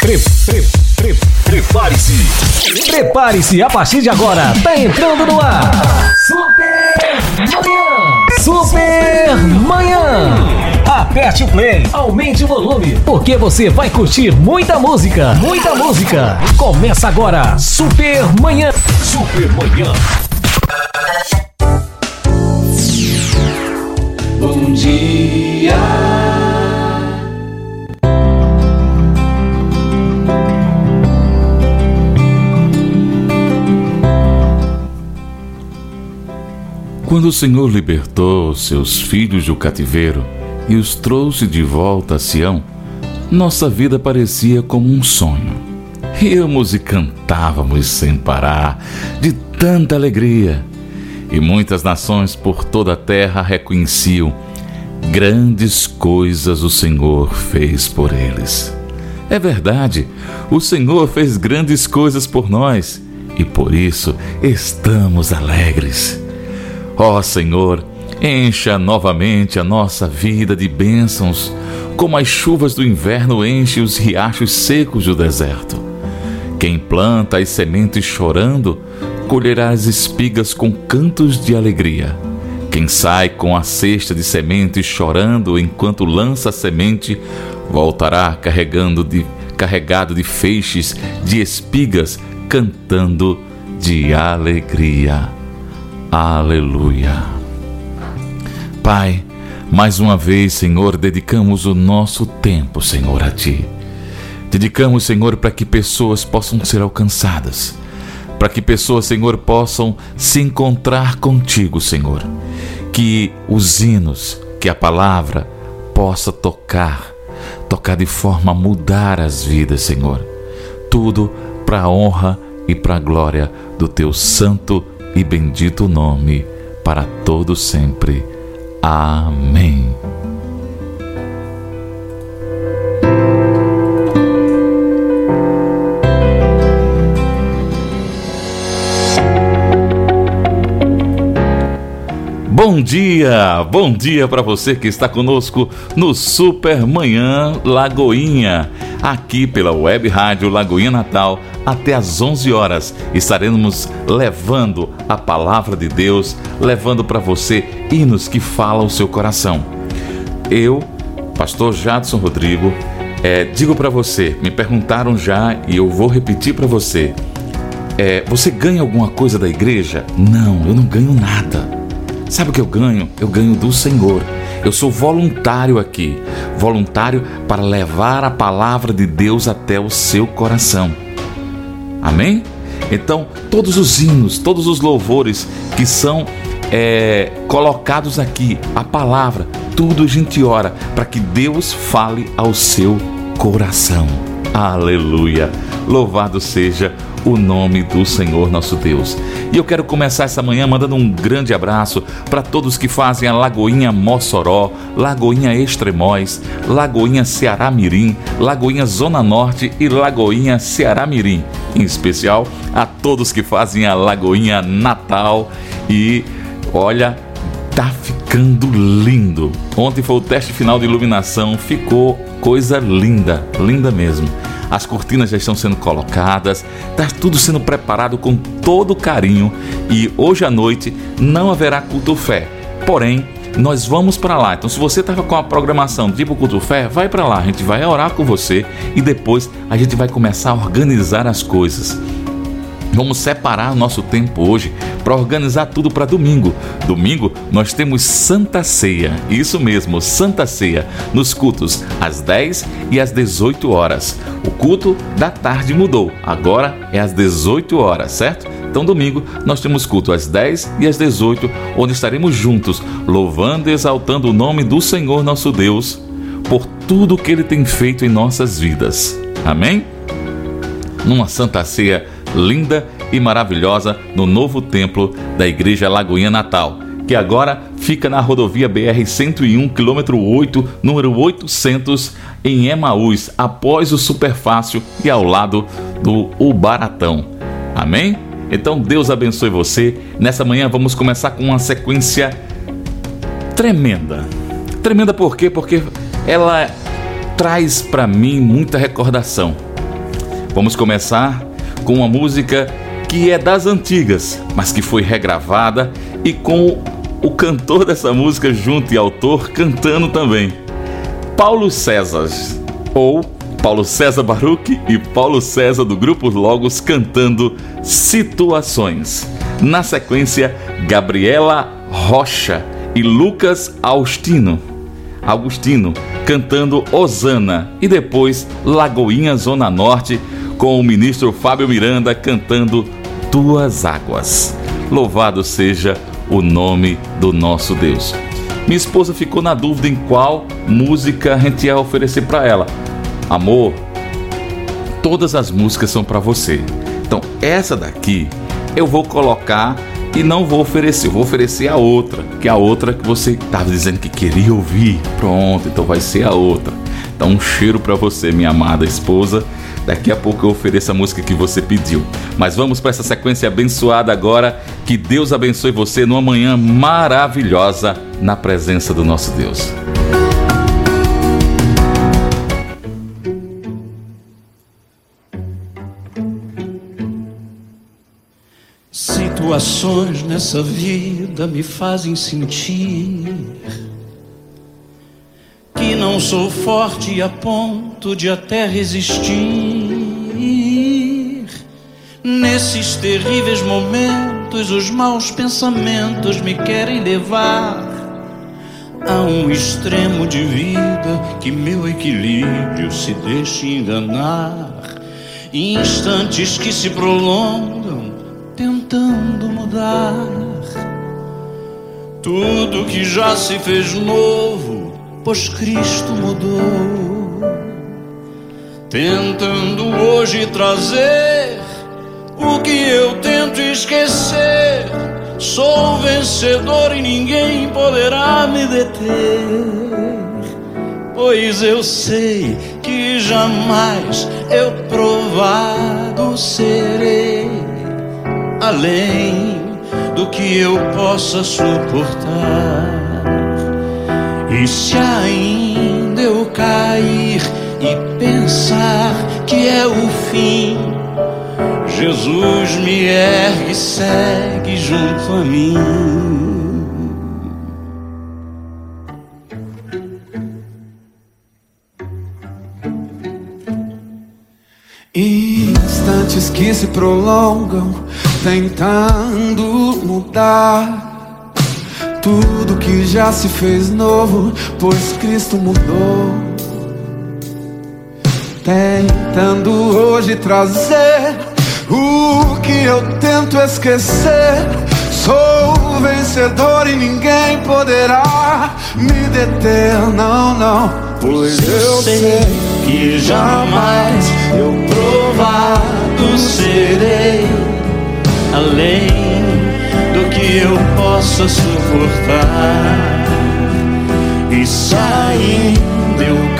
Pre, pre, pre, Prepare-se! Prepare-se, a partir de agora, tá entrando no ar! Super Manhã! Super Manhã! Aperte o play, aumente o volume, porque você vai curtir muita música, muita música. Começa agora, Super Manhã! Super Manhã! Bom dia! Quando o Senhor libertou seus filhos do cativeiro e os trouxe de volta a Sião, nossa vida parecia como um sonho. Ríamos e cantávamos sem parar, de tanta alegria. E muitas nações por toda a terra reconheciam grandes coisas o Senhor fez por eles. É verdade, o Senhor fez grandes coisas por nós e por isso estamos alegres. Ó oh, Senhor, encha novamente a nossa vida de bênçãos, como as chuvas do inverno enchem os riachos secos do deserto. Quem planta as sementes chorando, colherá as espigas com cantos de alegria. Quem sai com a cesta de sementes chorando enquanto lança a semente, voltará carregando de, carregado de feixes de espigas, cantando de alegria. Aleluia. Pai, mais uma vez, Senhor, dedicamos o nosso tempo, Senhor, a Ti. Dedicamos, Senhor, para que pessoas possam ser alcançadas, para que pessoas, Senhor, possam se encontrar contigo, Senhor. Que os hinos, que a palavra possa tocar, tocar de forma a mudar as vidas, Senhor. Tudo para a honra e para a glória do Teu santo e bendito nome para todo sempre. Amém. Bom dia, bom dia para você que está conosco no Super Manhã Lagoinha, aqui pela Web Rádio Lagoinha Natal até às 11 horas. Estaremos levando a palavra de Deus, levando para você hinos que falam o seu coração. Eu, pastor Jadson Rodrigo, é, digo para você, me perguntaram já e eu vou repetir para você. É, você ganha alguma coisa da igreja? Não, eu não ganho nada. Sabe o que eu ganho? Eu ganho do Senhor. Eu sou voluntário aqui, voluntário para levar a palavra de Deus até o seu coração. Amém? Então, todos os hinos, todos os louvores que são é, colocados aqui, a palavra, tudo a gente ora para que Deus fale ao seu coração. Aleluia! Louvado seja o nome do Senhor nosso Deus. E eu quero começar essa manhã mandando um grande abraço para todos que fazem a Lagoinha Mossoró, Lagoinha Extremóis, Lagoinha Ceará Mirim, Lagoinha Zona Norte e Lagoinha Ceará Mirim. Em especial a todos que fazem a Lagoinha Natal e olha, tá ficando lindo. Ontem foi o teste final de iluminação, ficou coisa linda, linda mesmo. As cortinas já estão sendo colocadas, está tudo sendo preparado com todo carinho e hoje à noite não haverá culto fé. Porém, nós vamos para lá. Então, se você estava com a programação tipo culto fé, vai para lá. A gente vai orar com você e depois a gente vai começar a organizar as coisas. Vamos separar nosso tempo hoje para organizar tudo para domingo. Domingo nós temos Santa Ceia, isso mesmo, Santa Ceia, nos cultos às 10 e às 18 horas. O culto da tarde mudou, agora é às 18 horas, certo? Então, domingo, nós temos culto às 10 e às 18, onde estaremos juntos, louvando e exaltando o nome do Senhor nosso Deus por tudo que ele tem feito em nossas vidas. Amém? Numa Santa Ceia linda e maravilhosa no novo templo da Igreja Lagoinha Natal, que agora fica na rodovia BR 101, quilômetro 8, número 800, em Emaús, após o Superfácil e ao lado do Ubaratão. Amém? Então Deus abençoe você. Nessa manhã vamos começar com uma sequência tremenda. Tremenda por quê? Porque ela traz para mim muita recordação Vamos começar com uma música que é das antigas, mas que foi regravada e com o cantor dessa música junto e autor cantando também. Paulo César, ou Paulo César Baruch e Paulo César do Grupo Logos cantando Situações. Na sequência, Gabriela Rocha e Lucas Austino, Agostino cantando Osana e depois Lagoinha Zona Norte com o ministro Fábio Miranda cantando Tuas Águas. Louvado seja o nome do nosso Deus. Minha esposa ficou na dúvida em qual música a gente ia oferecer para ela. Amor, todas as músicas são para você. Então, essa daqui eu vou colocar e não vou oferecer, eu vou oferecer a outra, que é a outra que você estava dizendo que queria ouvir. Pronto, então vai ser a outra. Então, um cheiro para você, minha amada esposa Daqui a pouco eu ofereço a música que você pediu. Mas vamos para essa sequência abençoada agora. Que Deus abençoe você numa manhã maravilhosa na presença do nosso Deus. Situações nessa vida me fazem sentir que não sou forte a ponto de até resistir. Nesses terríveis momentos, os maus pensamentos me querem levar a um extremo de vida que meu equilíbrio se deixe enganar. Instantes que se prolongam, tentando mudar tudo que já se fez novo pois Cristo mudou, tentando hoje trazer o que eu tento esquecer. Sou vencedor e ninguém poderá me deter, pois eu sei que jamais eu provado serei além do que eu possa suportar. E se ainda eu cair e pensar que é o fim, Jesus me ergue segue junto a mim. Instantes que se prolongam, tentando mudar tudo que já se fez novo, pois Cristo mudou. Tentando hoje trazer o que eu tento esquecer. Sou vencedor e ninguém poderá me deter, não, não. Pois eu sei que jamais eu provado serei além do que eu possa suportar. E se ainda eu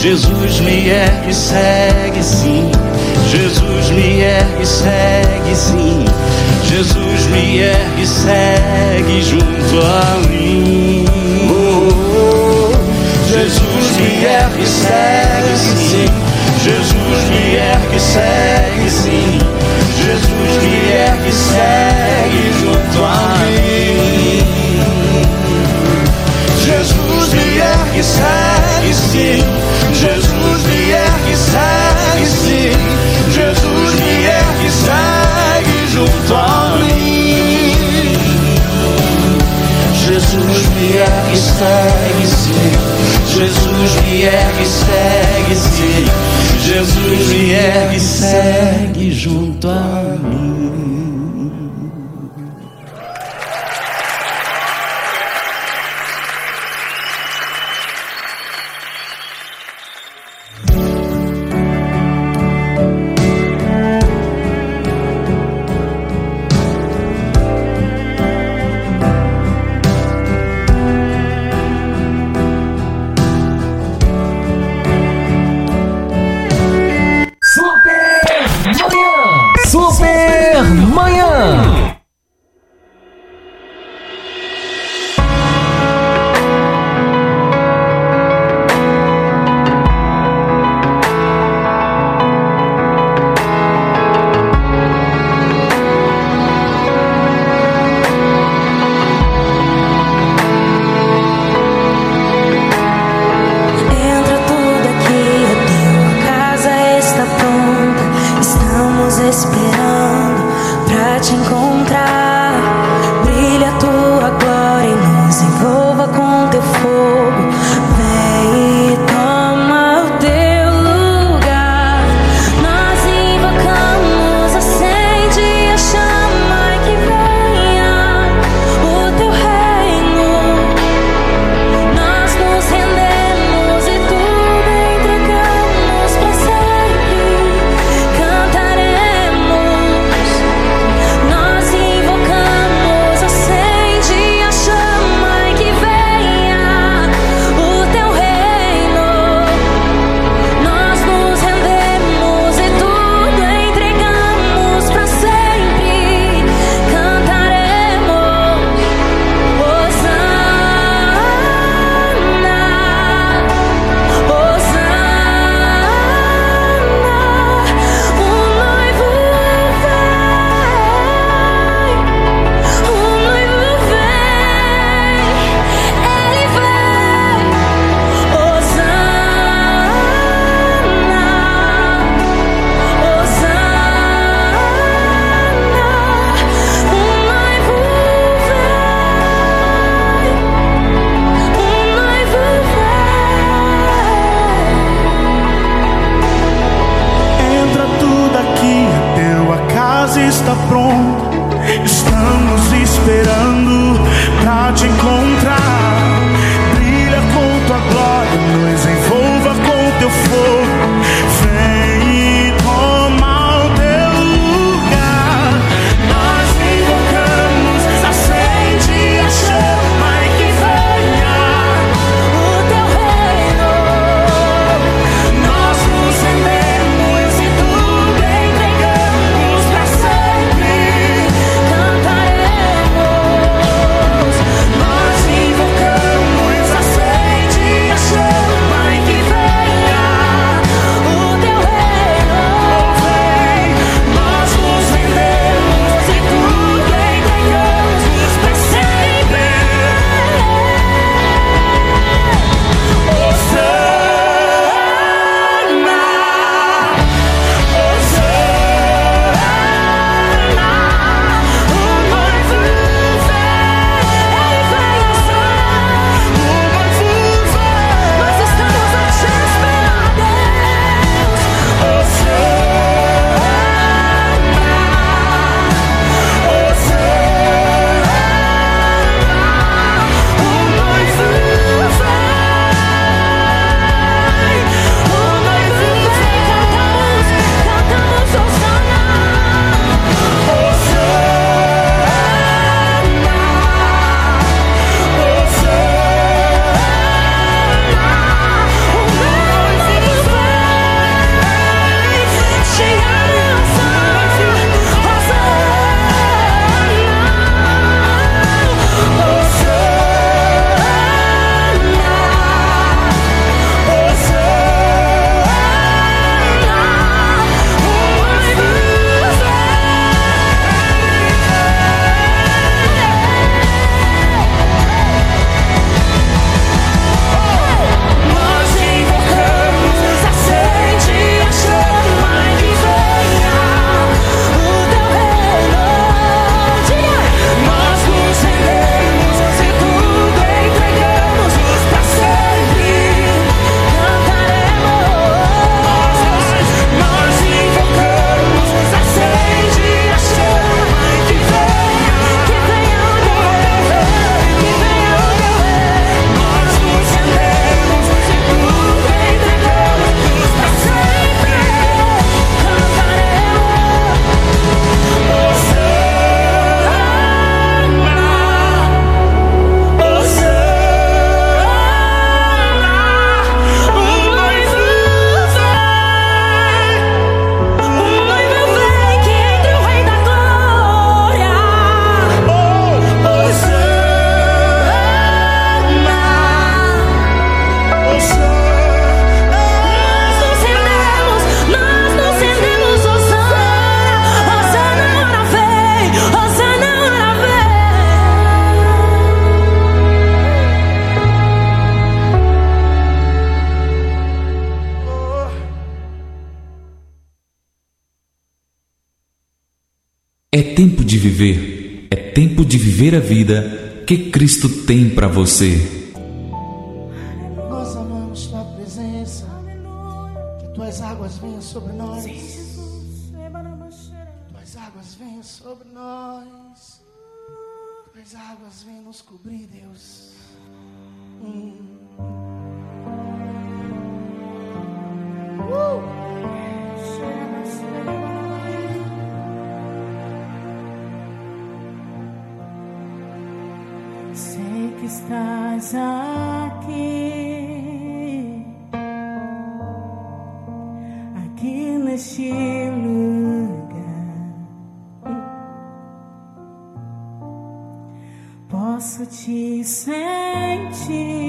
Jesus me ergue e segue sim. Jesus me ergue e segue sim. Jesus me ergue e segue junto a mim. Jesus me ergue segue sim. Jesus me ergue segue sim. Jesus me ergue segue junto a mim. Jesus ergue e segue sim. Jesus ergue e segue, sim. Jesus ergue e segue junto a de viver, é tempo de viver a vida que Cristo tem para você. Nós amamos tua presença, que tuas águas venham sobre nós. Tuas águas venham sobre nós. Tuas águas venham nos cobrir, Deus. Hum. te sentir.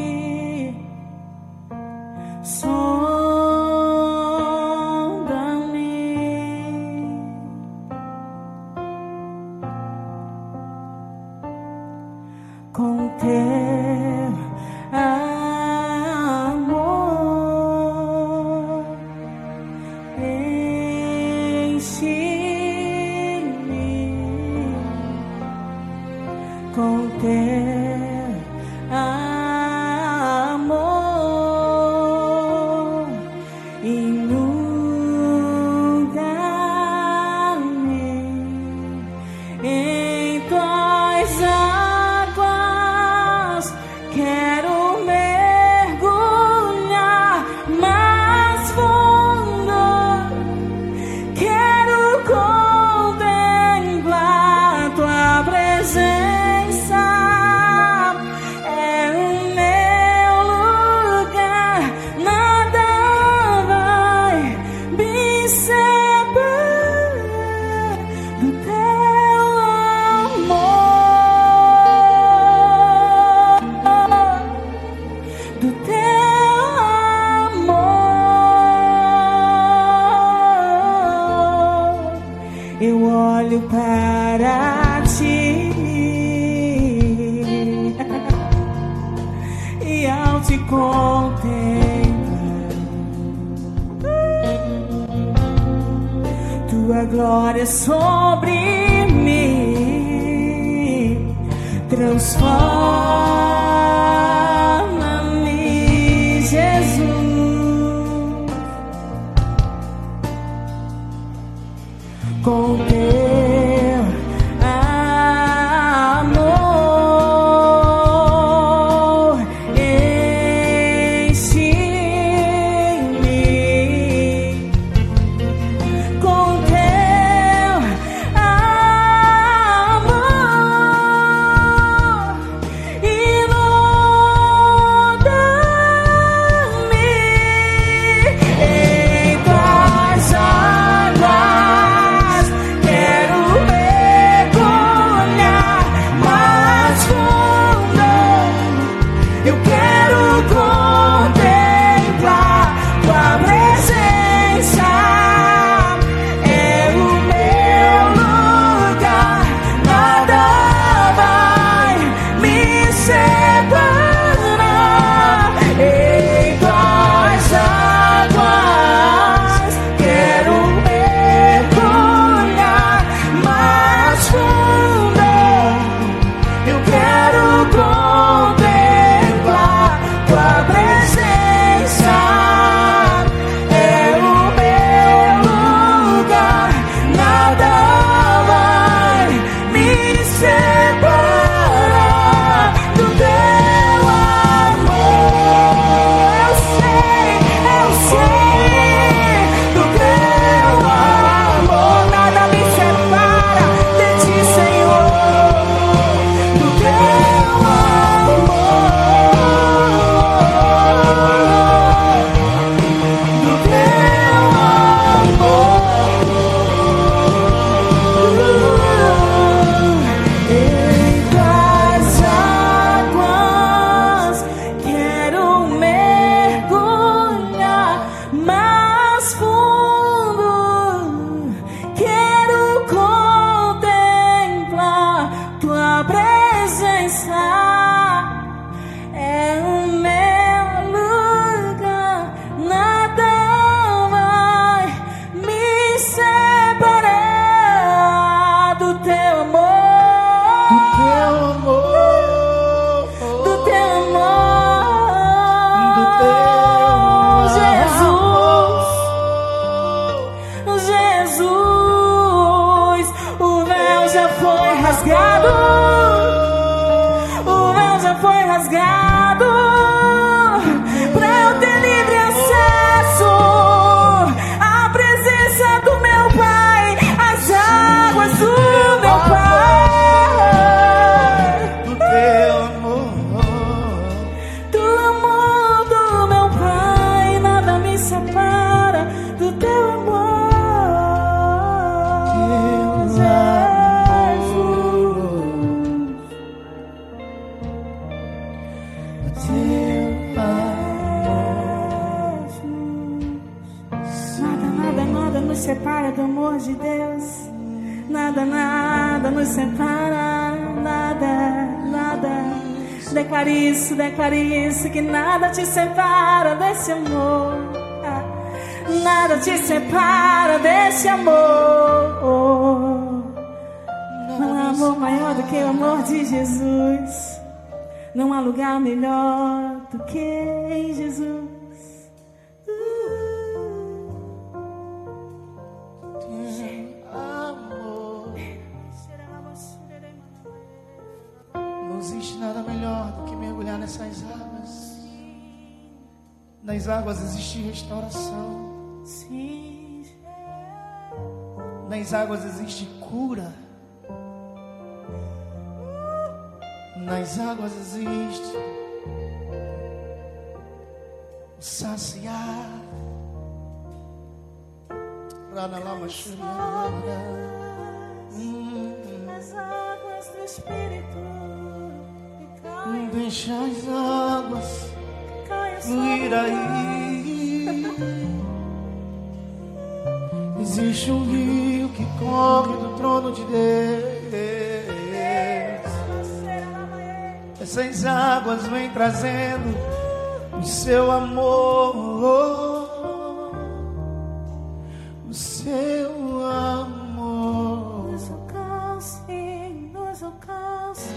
O seu amor. Nos alcance, nos alcance.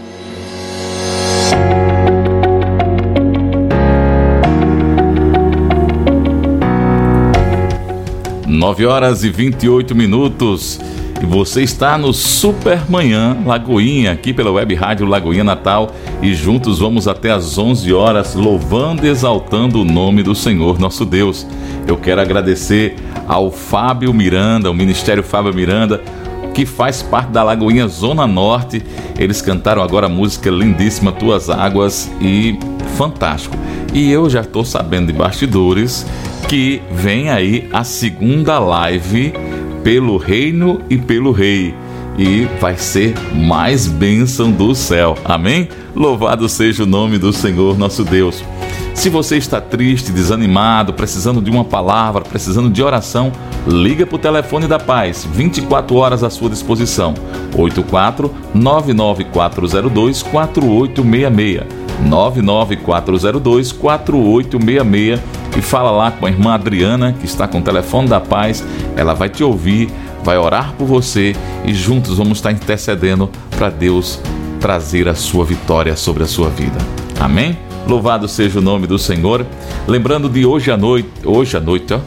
9 horas e 28 minutos. E você está no Supermanhã Lagoinha, aqui pela Web Rádio Lagoinha Natal. E juntos vamos até às 11 horas, louvando e exaltando o nome do Senhor nosso Deus. Eu quero agradecer ao Fábio Miranda, o Ministério Fábio Miranda, que faz parte da Lagoinha Zona Norte. Eles cantaram agora a música lindíssima Tuas Águas e fantástico. E eu já estou sabendo de bastidores que vem aí a segunda live pelo reino e pelo rei. E vai ser mais bênção do céu. Amém? Louvado seja o nome do Senhor nosso Deus. Se você está triste, desanimado, precisando de uma palavra, precisando de oração, liga para o telefone da paz, 24 horas à sua disposição. 84 99402 4866. 99402 4866 e fala lá com a irmã Adriana, que está com o telefone da paz. Ela vai te ouvir, vai orar por você e juntos vamos estar intercedendo para Deus trazer a sua vitória sobre a sua vida. Amém? Louvado seja o nome do Senhor. Lembrando de hoje à noite, hoje à noite, ó,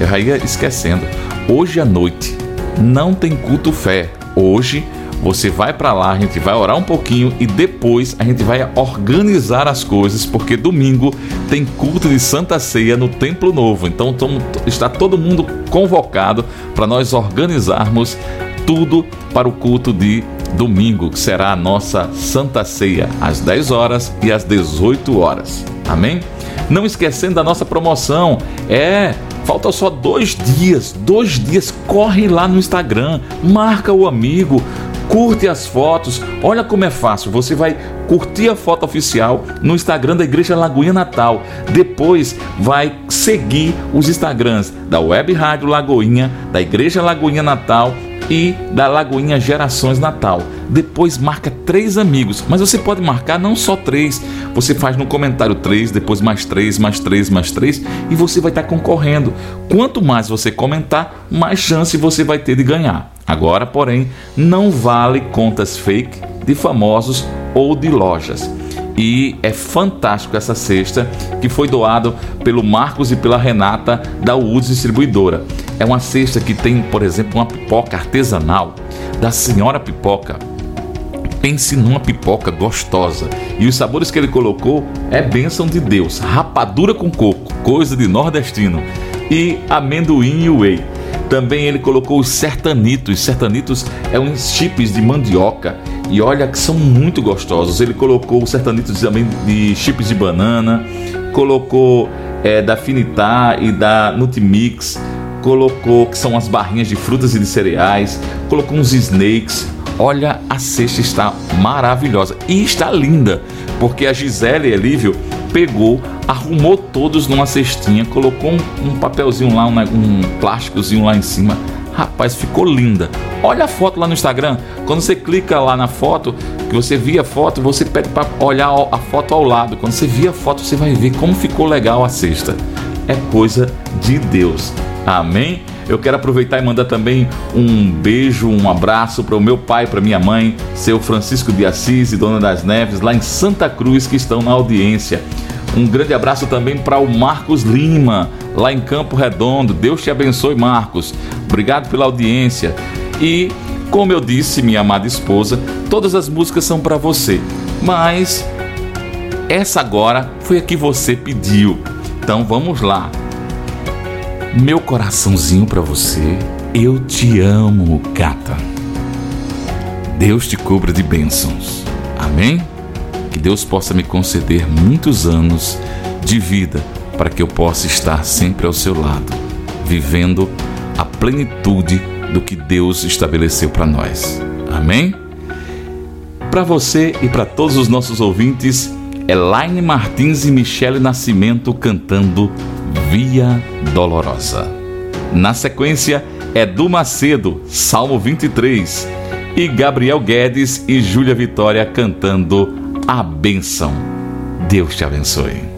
eu já ia esquecendo. Hoje à noite não tem culto fé. Hoje você vai para lá, a gente vai orar um pouquinho e depois a gente vai organizar as coisas, porque domingo tem culto de Santa Ceia no Templo Novo. Então está todo mundo convocado para nós organizarmos tudo para o culto de domingo, que será a nossa Santa Ceia, às 10 horas e às 18 horas. Amém? Não esquecendo da nossa promoção, é. Falta só dois dias, dois dias. Corre lá no Instagram, marca o amigo, curte as fotos. Olha como é fácil. Você vai curtir a foto oficial no Instagram da Igreja Lagoinha Natal. Depois vai seguir os Instagrams da Web Rádio Lagoinha, da Igreja Lagoinha Natal e da Lagoinha Gerações Natal. Depois marca três amigos, mas você pode marcar não só três. Você faz no comentário três, depois mais três, mais três, mais três e você vai estar concorrendo. Quanto mais você comentar, mais chance você vai ter de ganhar. Agora, porém, não vale contas fake de famosos ou de lojas. E é fantástico essa cesta que foi doado pelo Marcos e pela Renata da UZ Distribuidora. É uma cesta que tem, por exemplo, uma pipoca artesanal da Senhora Pipoca. Pense numa pipoca gostosa. E os sabores que ele colocou é bênção de Deus. Rapadura com coco, coisa de nordestino. E amendoim e whey. Também ele colocou os sertanitos. Sertanitos é uns chips de mandioca. E olha que são muito gostosos. Ele colocou os sertanitos também de chips de banana. Colocou é, da Finitar e da Nutimix. Colocou que são as barrinhas de frutas e de cereais. Colocou uns snakes. Olha, a cesta está maravilhosa e está linda, porque a Gisele Elívio pegou, arrumou todos numa cestinha, colocou um, um papelzinho lá, um, um plásticozinho lá em cima. Rapaz, ficou linda. Olha a foto lá no Instagram. Quando você clica lá na foto, que você via a foto, você pede para olhar a foto ao lado. Quando você via a foto, você vai ver como ficou legal a cesta. É coisa de Deus. Amém? Eu quero aproveitar e mandar também um beijo, um abraço para o meu pai, para minha mãe, seu Francisco de Assis e Dona das Neves, lá em Santa Cruz, que estão na audiência. Um grande abraço também para o Marcos Lima, lá em Campo Redondo. Deus te abençoe, Marcos. Obrigado pela audiência. E, como eu disse, minha amada esposa, todas as músicas são para você, mas essa agora foi a que você pediu. Então vamos lá. Meu coraçãozinho para você, eu te amo, gata. Deus te cubra de bênçãos. Amém? Que Deus possa me conceder muitos anos de vida para que eu possa estar sempre ao seu lado, vivendo a plenitude do que Deus estabeleceu para nós. Amém? Para você e para todos os nossos ouvintes, Elaine Martins e Michele Nascimento cantando Via Dolorosa. Na sequência, Edu Macedo, Salmo 23, e Gabriel Guedes e Júlia Vitória cantando A Bênção. Deus te abençoe.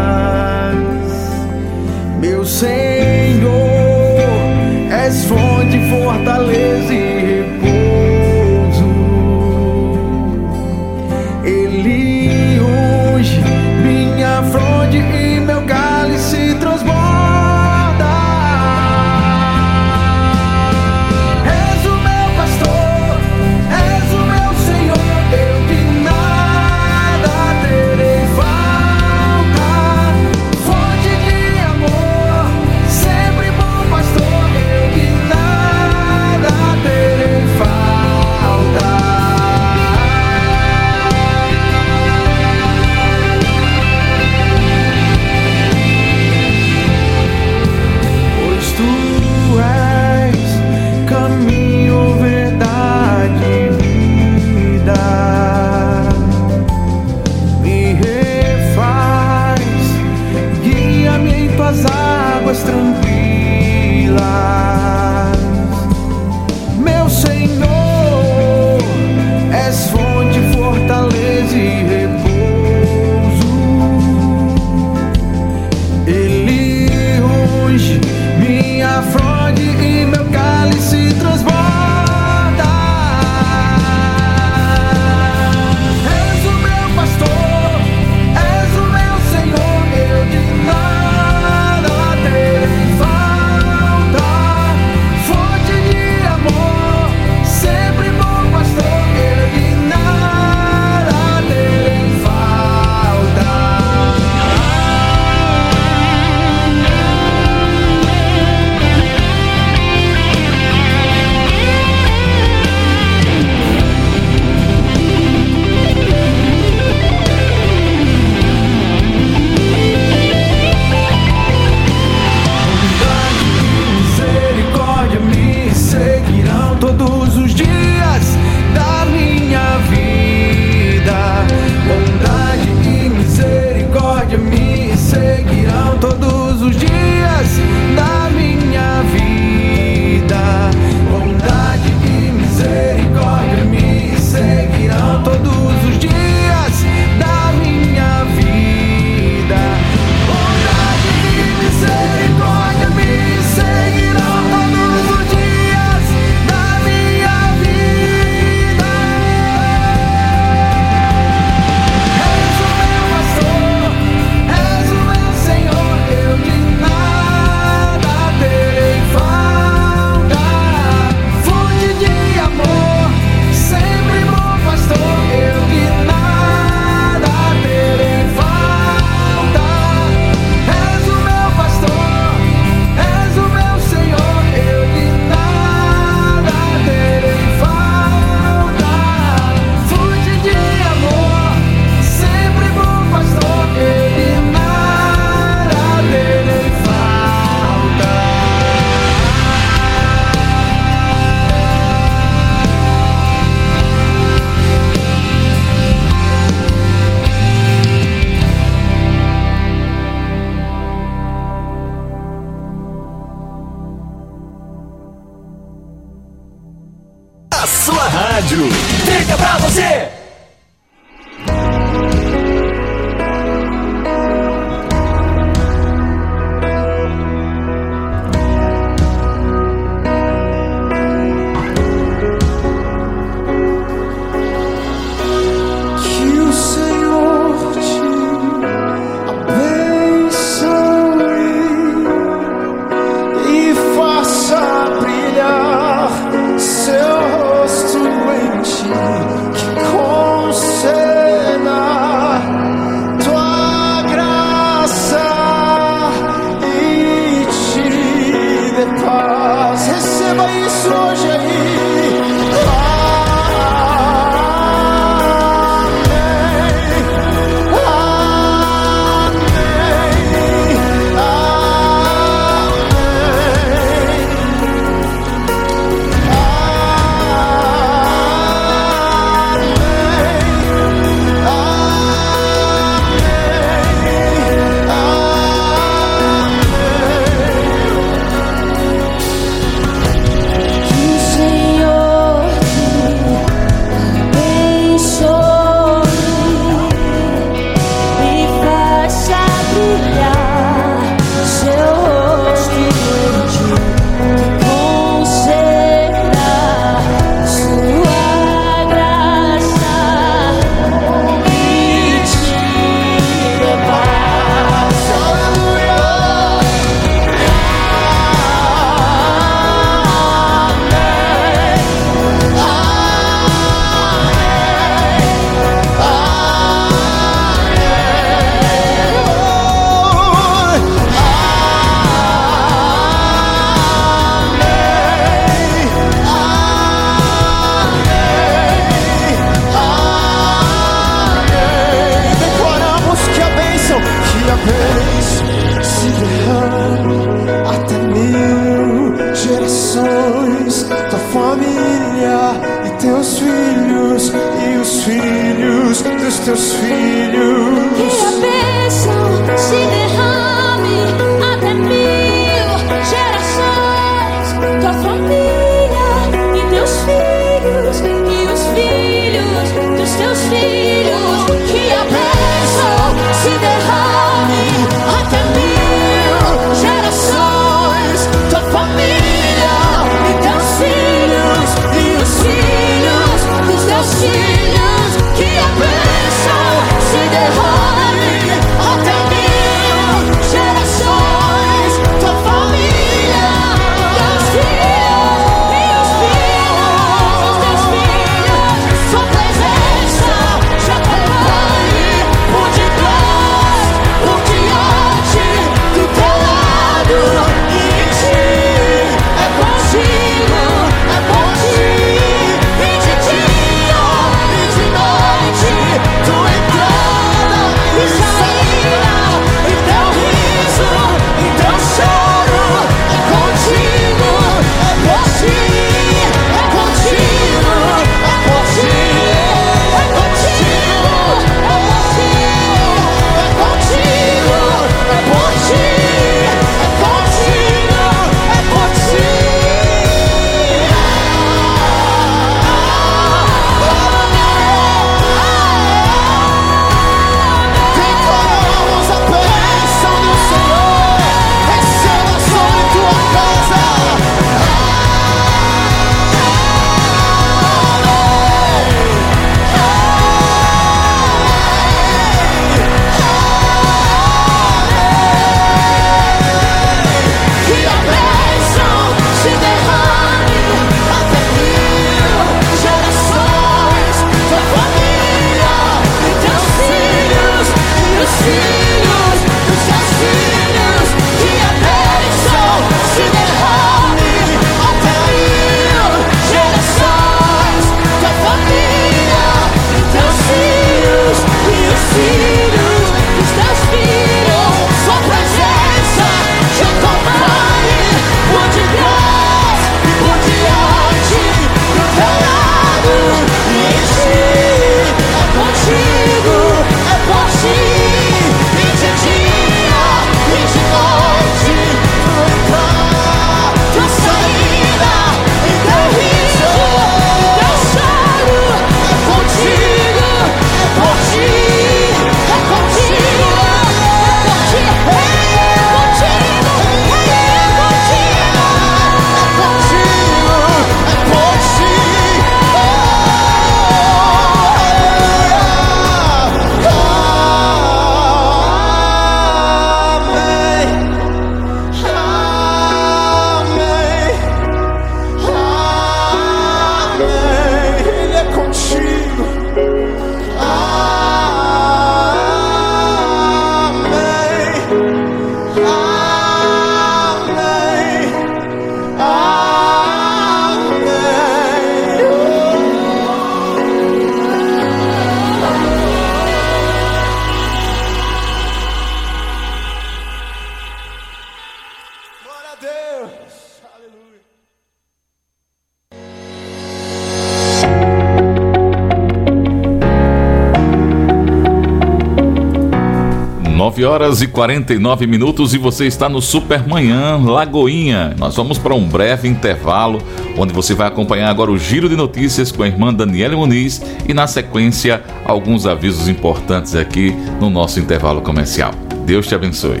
Horas e 49 minutos e você está no Supermanhã Lagoinha. Nós vamos para um breve intervalo, onde você vai acompanhar agora o giro de notícias com a irmã Daniela Muniz e, na sequência, alguns avisos importantes aqui no nosso intervalo comercial. Deus te abençoe.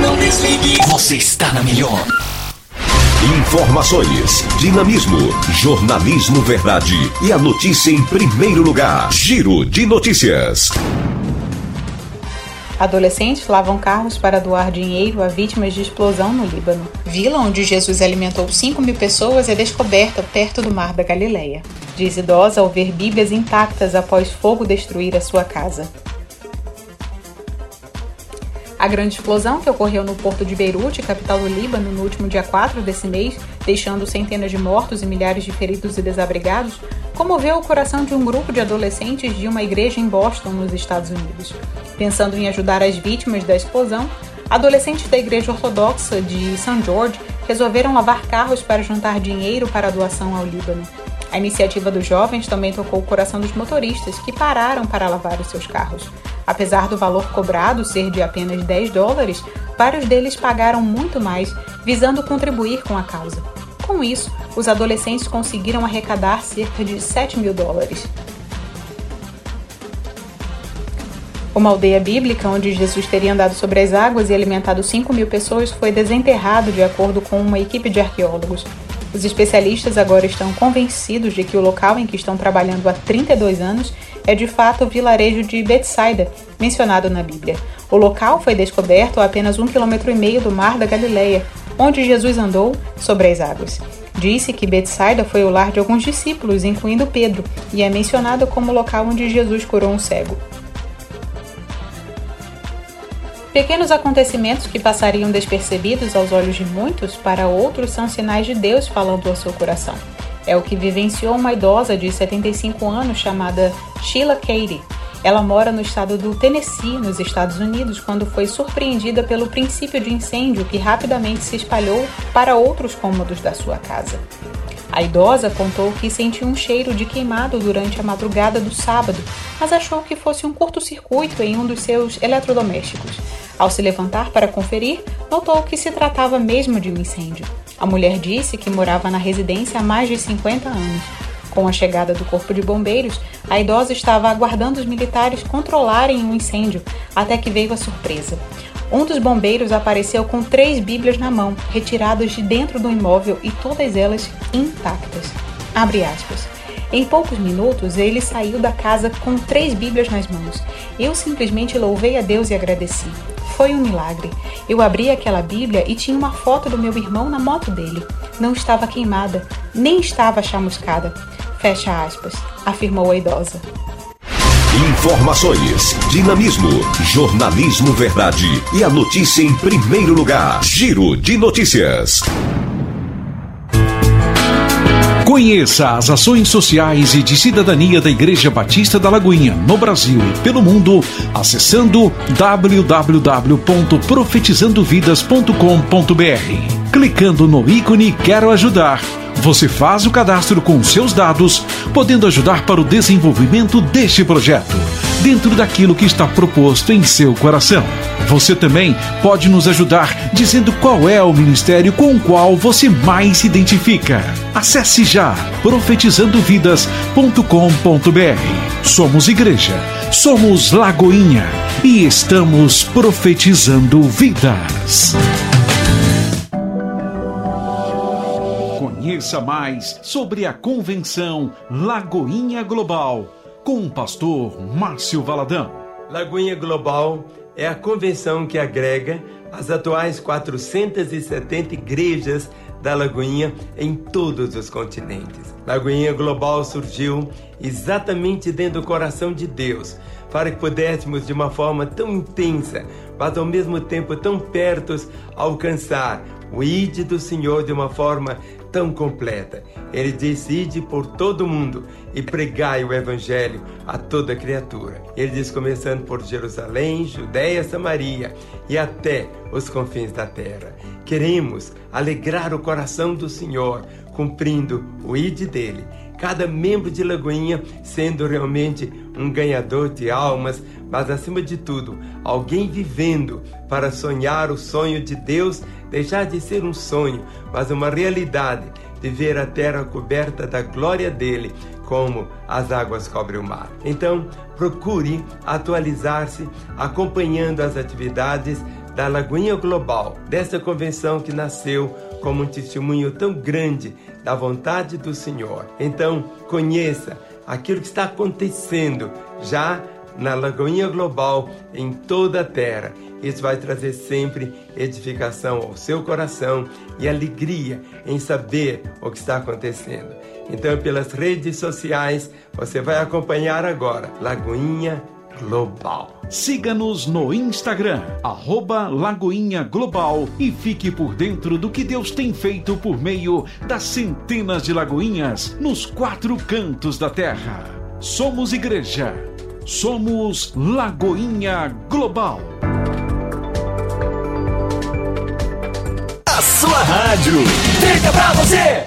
Não desligue. Você está na melhor. Informações, dinamismo, jornalismo verdade e a notícia em primeiro lugar. Giro de notícias. Adolescentes lavam carros para doar dinheiro a vítimas de explosão no Líbano. Vila onde Jesus alimentou 5 mil pessoas é descoberta perto do Mar da Galileia. Diz idosa ao ver Bíblias intactas após fogo destruir a sua casa. A grande explosão que ocorreu no porto de Beirute, capital do Líbano, no último dia 4 desse mês, deixando centenas de mortos e milhares de feridos e desabrigados, comoveu o coração de um grupo de adolescentes de uma igreja em Boston, nos Estados Unidos. Pensando em ajudar as vítimas da explosão, adolescentes da igreja ortodoxa de St. George resolveram lavar carros para juntar dinheiro para a doação ao Líbano. A iniciativa dos jovens também tocou o coração dos motoristas, que pararam para lavar os seus carros. Apesar do valor cobrado ser de apenas 10 dólares, vários deles pagaram muito mais, visando contribuir com a causa. Com isso, os adolescentes conseguiram arrecadar cerca de 7 mil dólares. Uma aldeia bíblica onde Jesus teria andado sobre as águas e alimentado 5 mil pessoas foi desenterrado de acordo com uma equipe de arqueólogos. Os especialistas agora estão convencidos de que o local em que estão trabalhando há 32 anos é de fato o vilarejo de Betsaida, mencionado na Bíblia. O local foi descoberto a apenas um quilômetro e meio do Mar da Galileia, onde Jesus andou sobre as águas. Disse que Betsaida foi o lar de alguns discípulos, incluindo Pedro, e é mencionado como o local onde Jesus curou um cego. Pequenos acontecimentos que passariam despercebidos aos olhos de muitos, para outros são sinais de Deus falando ao seu coração. É o que vivenciou uma idosa de 75 anos chamada Sheila Katie. Ela mora no estado do Tennessee, nos Estados Unidos, quando foi surpreendida pelo princípio de incêndio que rapidamente se espalhou para outros cômodos da sua casa. A idosa contou que sentiu um cheiro de queimado durante a madrugada do sábado, mas achou que fosse um curto-circuito em um dos seus eletrodomésticos. Ao se levantar para conferir, notou que se tratava mesmo de um incêndio. A mulher disse que morava na residência há mais de 50 anos. Com a chegada do corpo de bombeiros, a idosa estava aguardando os militares controlarem o um incêndio, até que veio a surpresa. Um dos bombeiros apareceu com três Bíblias na mão, retiradas de dentro do imóvel e todas elas intactas. Abre aspas. Em poucos minutos, ele saiu da casa com três Bíblias nas mãos. Eu simplesmente louvei a Deus e agradeci. Foi um milagre. Eu abri aquela Bíblia e tinha uma foto do meu irmão na moto dele. Não estava queimada, nem estava chamuscada. Fecha aspas, afirmou a idosa. Informações, dinamismo, jornalismo verdade e a notícia em primeiro lugar. Giro de notícias. Conheça as ações sociais e de cidadania da Igreja Batista da Lagoinha no Brasil e pelo mundo acessando www.profetizandovidas.com.br. Clicando no ícone Quero ajudar você faz o cadastro com seus dados, podendo ajudar para o desenvolvimento deste projeto, dentro daquilo que está proposto em seu coração. Você também pode nos ajudar dizendo qual é o ministério com o qual você mais se identifica. Acesse já profetizandovidas.com.br. Somos igreja, somos Lagoinha e estamos profetizando vidas. Conheça mais sobre a convenção Lagoinha Global com o pastor Márcio Valadão. Lagoinha Global é a convenção que agrega as atuais 470 igrejas da Lagoinha em todos os continentes. Lagoinha Global surgiu exatamente dentro do coração de Deus, para que pudéssemos de uma forma tão intensa, mas ao mesmo tempo tão perto, alcançar o ide do Senhor de uma forma tão completa. Ele diz: Ide por todo mundo e pregai o evangelho a toda criatura. Ele diz: começando por Jerusalém, Judéia, Samaria e até os confins da terra. Queremos alegrar o coração do Senhor, cumprindo o ide dele. Cada membro de Lagoinha sendo realmente um ganhador de almas mas acima de tudo, alguém vivendo para sonhar o sonho de Deus, deixar de ser um sonho, mas uma realidade de ver a terra coberta da glória dele, como as águas cobrem o mar. Então, procure atualizar-se acompanhando as atividades da Lagoinha Global, dessa convenção que nasceu como um testemunho tão grande da vontade do Senhor. Então, conheça aquilo que está acontecendo já na Lagoinha Global em toda a terra. Isso vai trazer sempre edificação ao seu coração e alegria em saber o que está acontecendo. Então, pelas redes sociais, você vai acompanhar agora Lagoinha Global. Siga-nos no Instagram, arroba Lagoinha Global e fique por dentro do que Deus tem feito por meio das centenas de lagoinhas nos quatro cantos da terra. Somos igreja. Somos Lagoinha Global. A sua rádio fica pra você.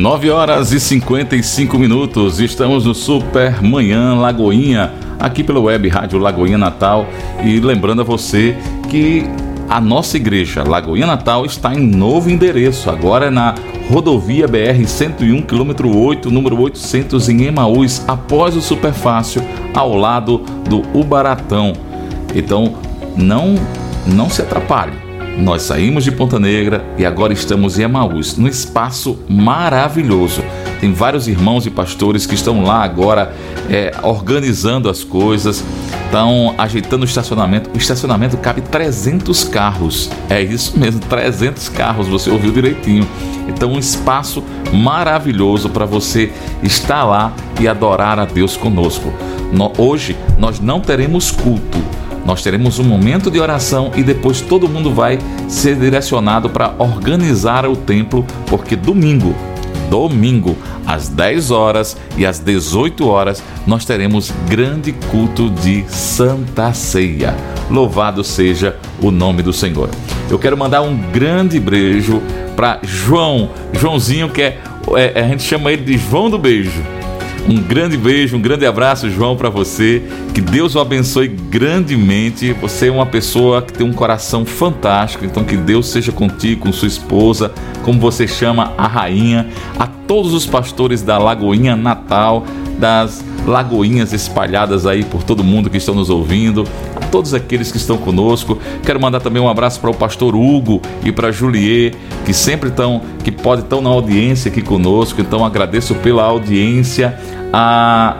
Nove horas e 55 minutos, estamos no Super Manhã Lagoinha, aqui pela web Rádio Lagoinha Natal. E lembrando a você que a nossa igreja Lagoinha Natal está em novo endereço, agora é na rodovia BR 101, quilômetro 8, número 800, em Emaús, após o Superfácil, ao lado do Ubaratão. Então, não, não se atrapalhe nós saímos de Ponta Negra e agora estamos em Emaús, num espaço maravilhoso. Tem vários irmãos e pastores que estão lá agora é, organizando as coisas, estão ajeitando o estacionamento. O estacionamento cabe 300 carros. É isso mesmo, 300 carros, você ouviu direitinho. Então, um espaço maravilhoso para você estar lá e adorar a Deus conosco. No, hoje nós não teremos culto nós teremos um momento de oração e depois todo mundo vai ser direcionado para organizar o templo, porque domingo, domingo, às 10 horas e às 18 horas, nós teremos grande culto de Santa Ceia. Louvado seja o nome do Senhor. Eu quero mandar um grande beijo para João, Joãozinho, que é, é, a gente chama ele de João do Beijo um grande beijo, um grande abraço, João, para você. Que Deus o abençoe grandemente. Você é uma pessoa que tem um coração fantástico. Então, que Deus seja contigo, com sua esposa, como você chama a rainha, a todos os pastores da Lagoinha Natal, das lagoinhas espalhadas aí por todo mundo que estão nos ouvindo, todos aqueles que estão conosco. Quero mandar também um abraço para o pastor Hugo e para Juliet, que sempre estão, que pode estar na audiência aqui conosco. Então agradeço pela audiência. A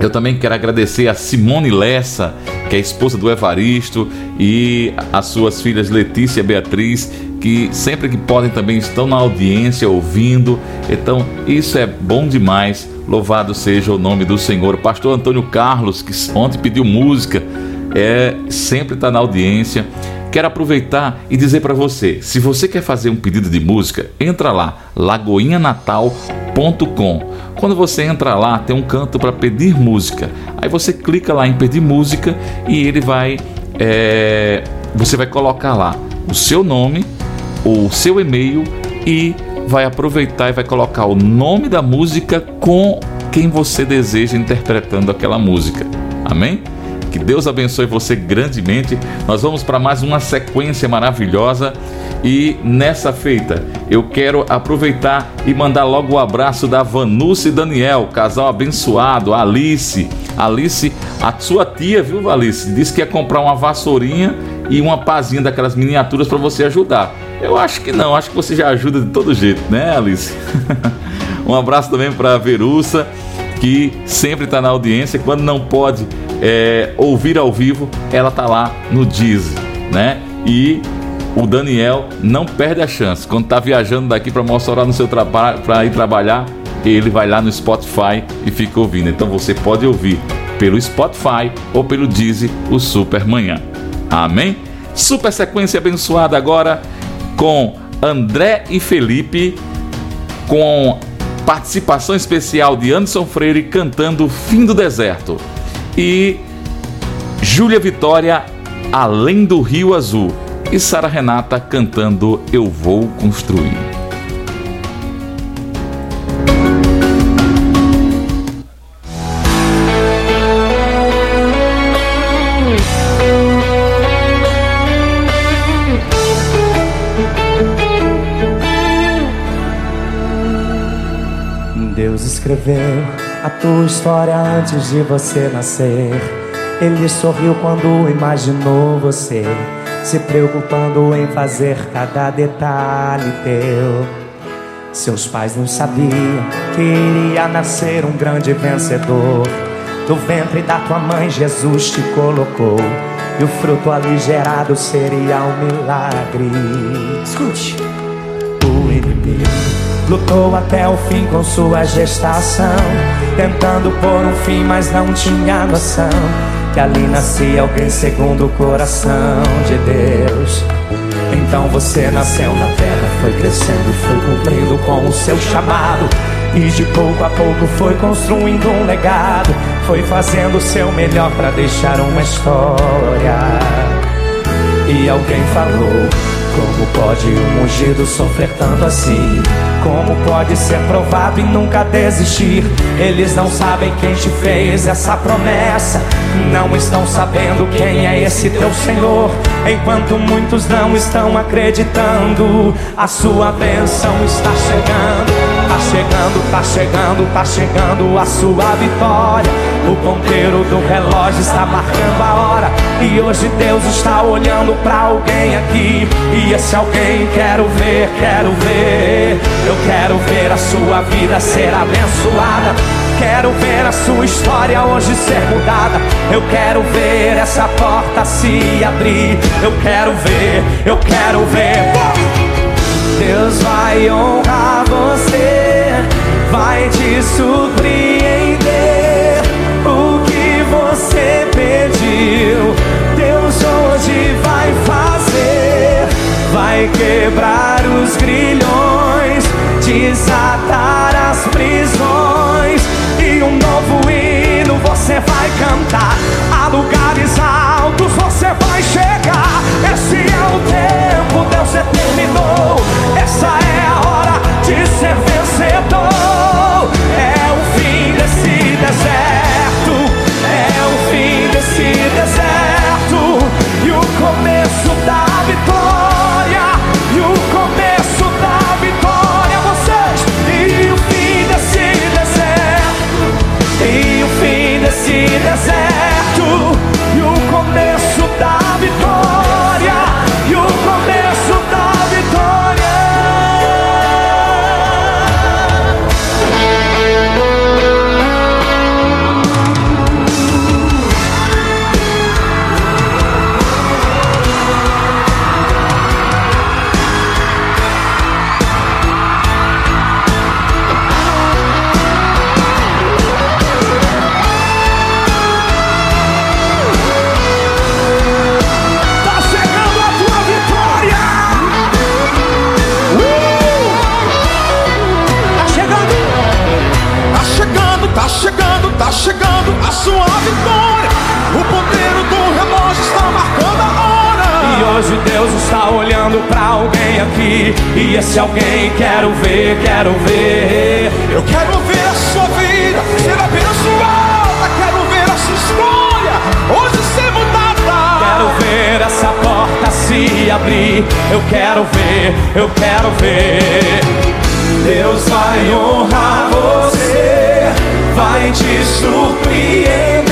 eu também quero agradecer a Simone Lessa, que é esposa do Evaristo, e as suas filhas Letícia e Beatriz, que sempre que podem também estão na audiência ouvindo. Então, isso é bom demais. Louvado seja o nome do Senhor. Pastor Antônio Carlos, que ontem pediu música, é sempre está na audiência. Quero aproveitar e dizer para você, se você quer fazer um pedido de música, entra lá, lagoinhanatal.com. Quando você entra lá, tem um canto para pedir música. Aí você clica lá em pedir música e ele vai, é, você vai colocar lá o seu nome, o seu e-mail e vai aproveitar e vai colocar o nome da música com quem você deseja interpretando aquela música. Amém? Que Deus abençoe você grandemente. Nós vamos para mais uma sequência maravilhosa. E nessa feita, eu quero aproveitar e mandar logo o um abraço da Vanusa e Daniel, casal abençoado, Alice. Alice, a sua tia, viu, Alice? Disse que ia comprar uma vassourinha e uma pazinha daquelas miniaturas para você ajudar. Eu acho que não, acho que você já ajuda de todo jeito, né, Alice? um abraço também para a Verussa, que sempre está na audiência. Quando não pode é, ouvir ao vivo, ela está lá no Diz, né? E o Daniel não perde a chance. Quando está viajando daqui para Mossoró no seu trabalho, para ir trabalhar, ele vai lá no Spotify e fica ouvindo. Então você pode ouvir pelo Spotify ou pelo Deezer o Super Manhã. Amém? Super sequência abençoada agora com André e Felipe, com participação especial de Anderson Freire cantando Fim do Deserto. E Júlia Vitória Além do Rio Azul e Sara Renata cantando Eu Vou Construir. Escreveu a tua história antes de você nascer. Ele sorriu quando imaginou você, se preocupando em fazer cada detalhe teu. Seus pais não sabiam que iria nascer um grande vencedor. Do ventre da tua mãe, Jesus te colocou. E o fruto ali gerado seria um milagre. Escute. Lutou até o fim com sua gestação, tentando pôr um fim, mas não tinha noção que ali nascia alguém segundo o coração de Deus. Então você nasceu na terra, foi crescendo, foi cumprindo com o seu chamado. E de pouco a pouco foi construindo um legado, foi fazendo o seu melhor para deixar uma história. E alguém falou: Como pode um ungido sofrer tanto assim? Como pode ser provado e nunca desistir? Eles não sabem quem te fez essa promessa. Não estão sabendo quem é esse teu Senhor. Enquanto muitos não estão acreditando, a sua bênção está chegando. Tá chegando, tá chegando, tá chegando a sua vitória. O ponteiro do relógio está marcando a hora. E hoje Deus está olhando para alguém aqui. E esse alguém quero ver, quero ver. Eu quero ver a sua vida ser abençoada. Quero ver a sua história hoje ser mudada. Eu quero ver essa porta se abrir. Eu quero ver, eu quero ver. Deus vai honrar você, vai te surpreender. O que você pediu, Deus hoje vai fazer. Vai quebrar os grilhões, desatar as prisões. E um novo hino você vai cantar. A lugares altos você vai chegar. Esse é o tempo, Deus determinou. Essa é a hora de ser vencedor. É o fim desse deserto. É o fim desse deserto. E o começo da vitória. Pra alguém aqui. E esse alguém quero ver, quero ver. Eu quero ver a sua vida ser abençoada. Quero ver a sua história hoje ser mudada. Quero ver essa porta se abrir. Eu quero ver, eu quero ver. Deus vai honrar você, vai te surpreender.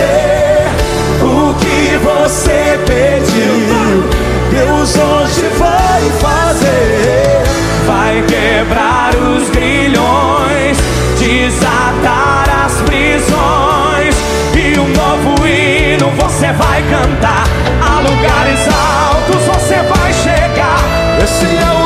O que você pediu, Deus hoje vai fazer. Vai quebrar os grilhões, desatar as prisões. E um novo hino você vai cantar. A lugares altos você vai chegar. Esse é o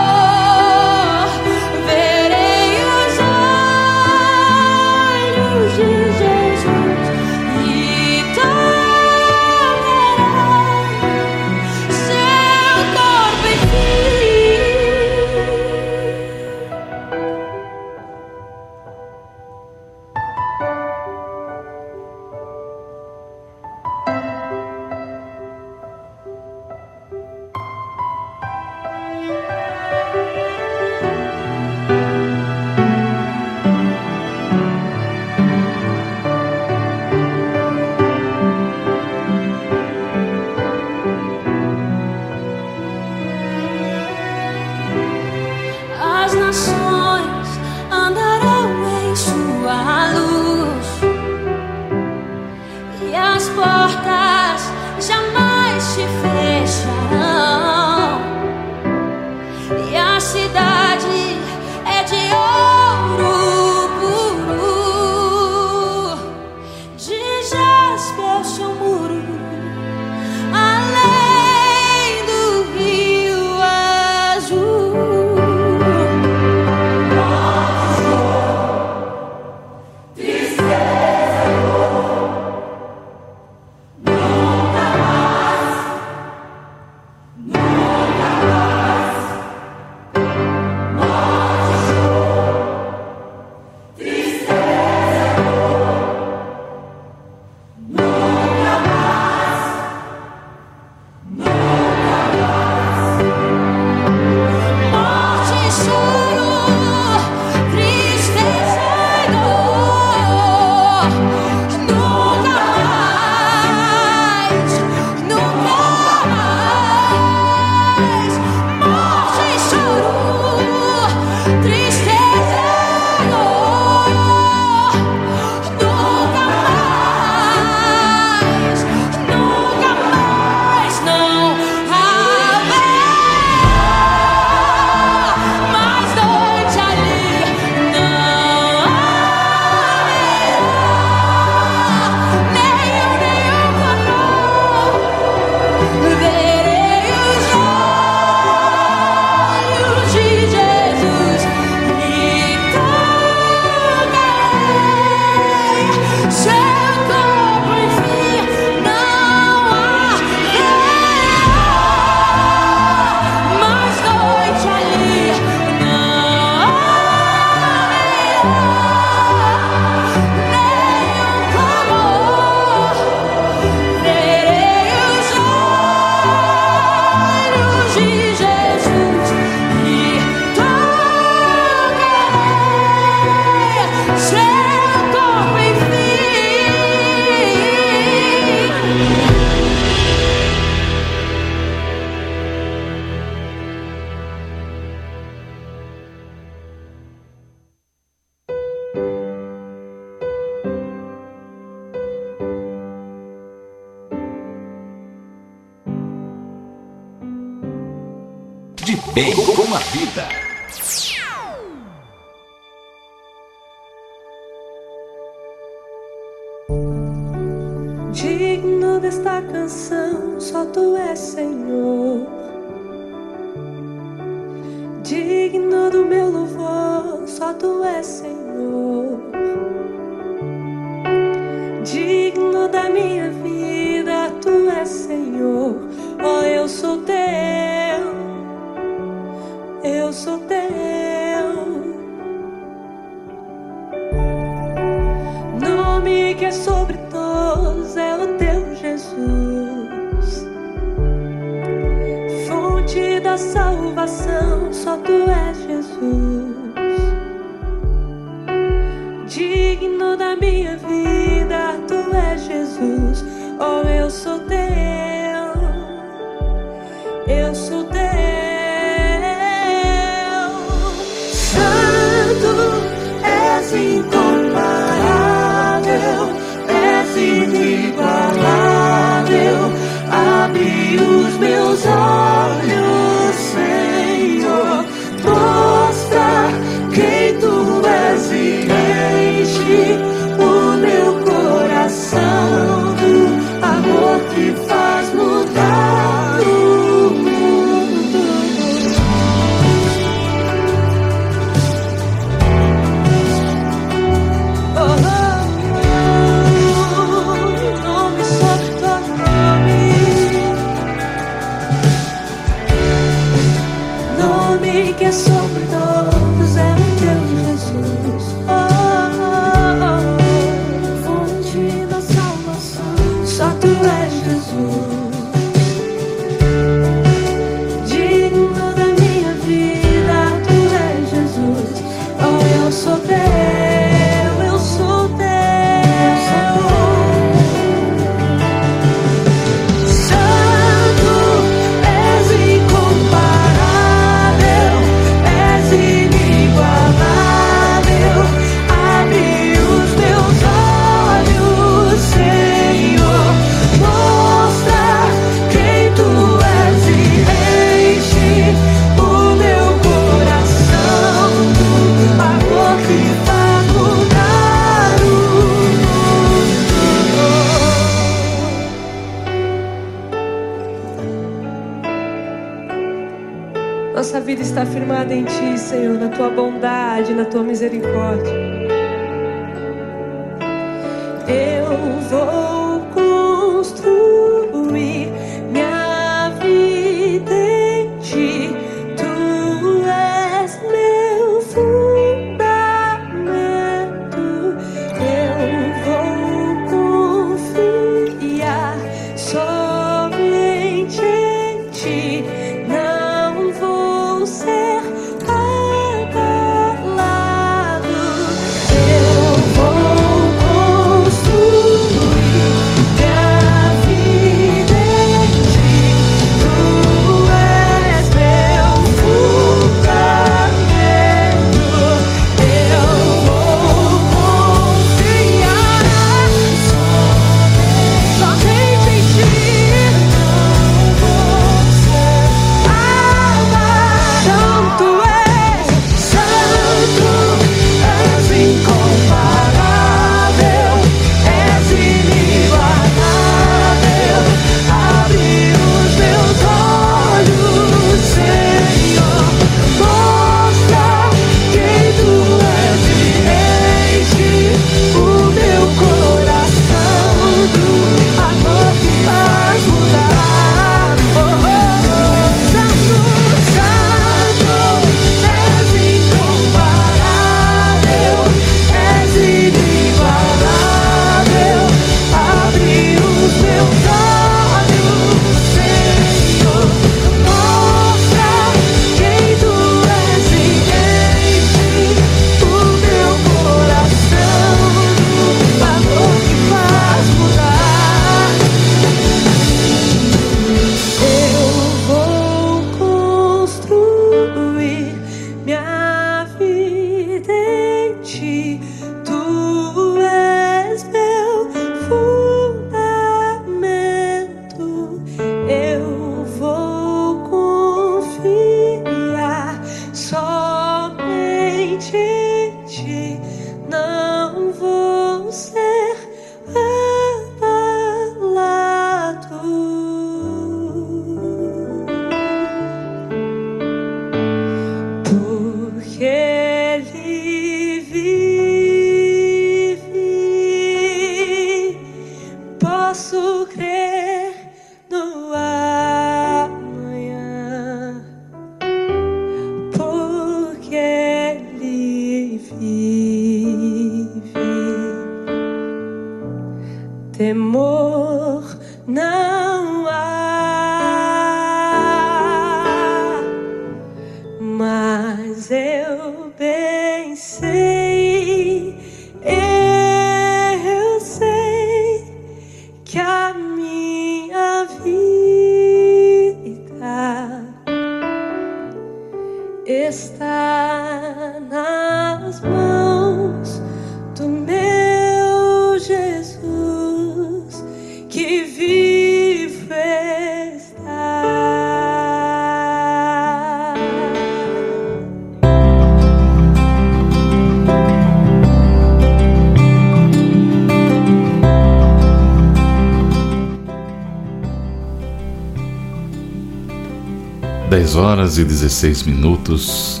horas e 16 minutos.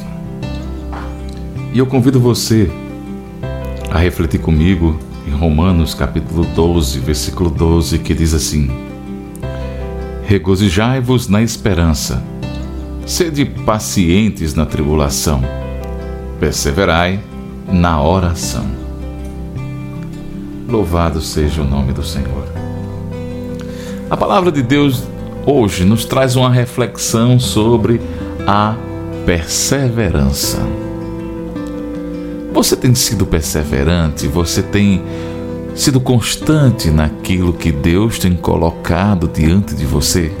E eu convido você a refletir comigo em Romanos capítulo 12, versículo 12, que diz assim: Regozijai-vos na esperança, sede pacientes na tribulação, perseverai na oração. Louvado seja o nome do Senhor. A palavra de Deus hoje nos traz uma reflexão sobre a perseverança. Você tem sido perseverante? Você tem sido constante naquilo que Deus tem colocado diante de você?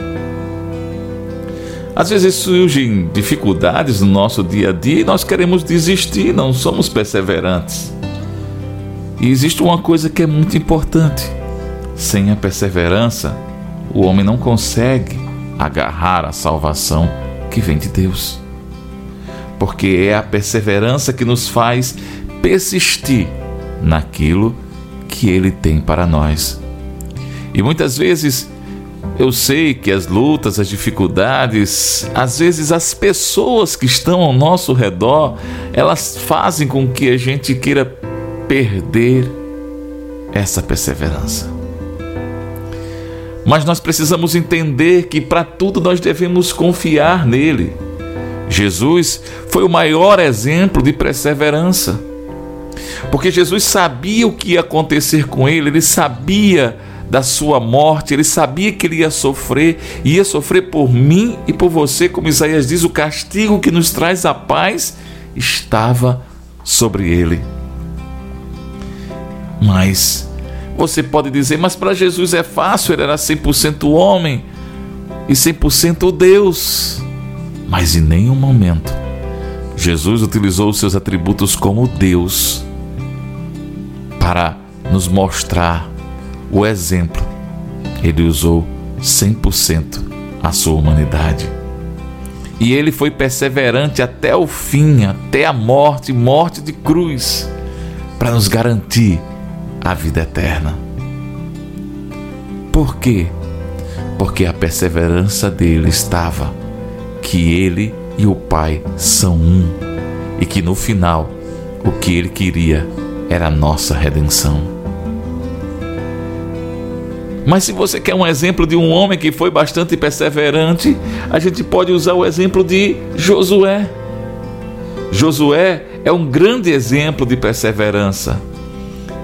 Às vezes surgem dificuldades no nosso dia a dia e nós queremos desistir, não somos perseverantes. E existe uma coisa que é muito importante: sem a perseverança, o homem não consegue agarrar a salvação que vem de Deus. Porque é a perseverança que nos faz persistir naquilo que Ele tem para nós. E muitas vezes eu sei que as lutas, as dificuldades, às vezes as pessoas que estão ao nosso redor, elas fazem com que a gente queira perder essa perseverança. Mas nós precisamos entender que para tudo nós devemos confiar nele. Jesus foi o maior exemplo de perseverança. Porque Jesus sabia o que ia acontecer com ele, ele sabia da sua morte, ele sabia que ele ia sofrer, ia sofrer por mim e por você, como Isaías diz, o castigo que nos traz a paz estava sobre ele. Mas você pode dizer, mas para Jesus é fácil, ele era 100% homem e 100% Deus. Mas em nenhum momento Jesus utilizou os seus atributos como Deus para nos mostrar o exemplo. Ele usou 100% a sua humanidade. E ele foi perseverante até o fim, até a morte morte de cruz para nos garantir a vida eterna. Por quê? Porque a perseverança dele estava que ele e o Pai são um e que no final o que ele queria era a nossa redenção. Mas se você quer um exemplo de um homem que foi bastante perseverante, a gente pode usar o exemplo de Josué. Josué é um grande exemplo de perseverança.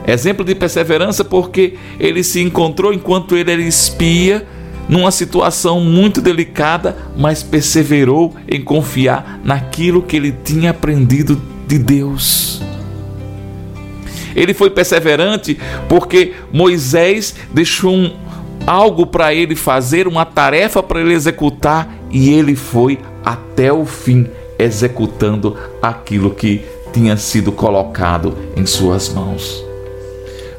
Exemplo de perseverança porque ele se encontrou enquanto ele era espia numa situação muito delicada, mas perseverou em confiar naquilo que ele tinha aprendido de Deus. Ele foi perseverante porque Moisés deixou um, algo para ele fazer, uma tarefa para ele executar, e ele foi até o fim executando aquilo que tinha sido colocado em suas mãos.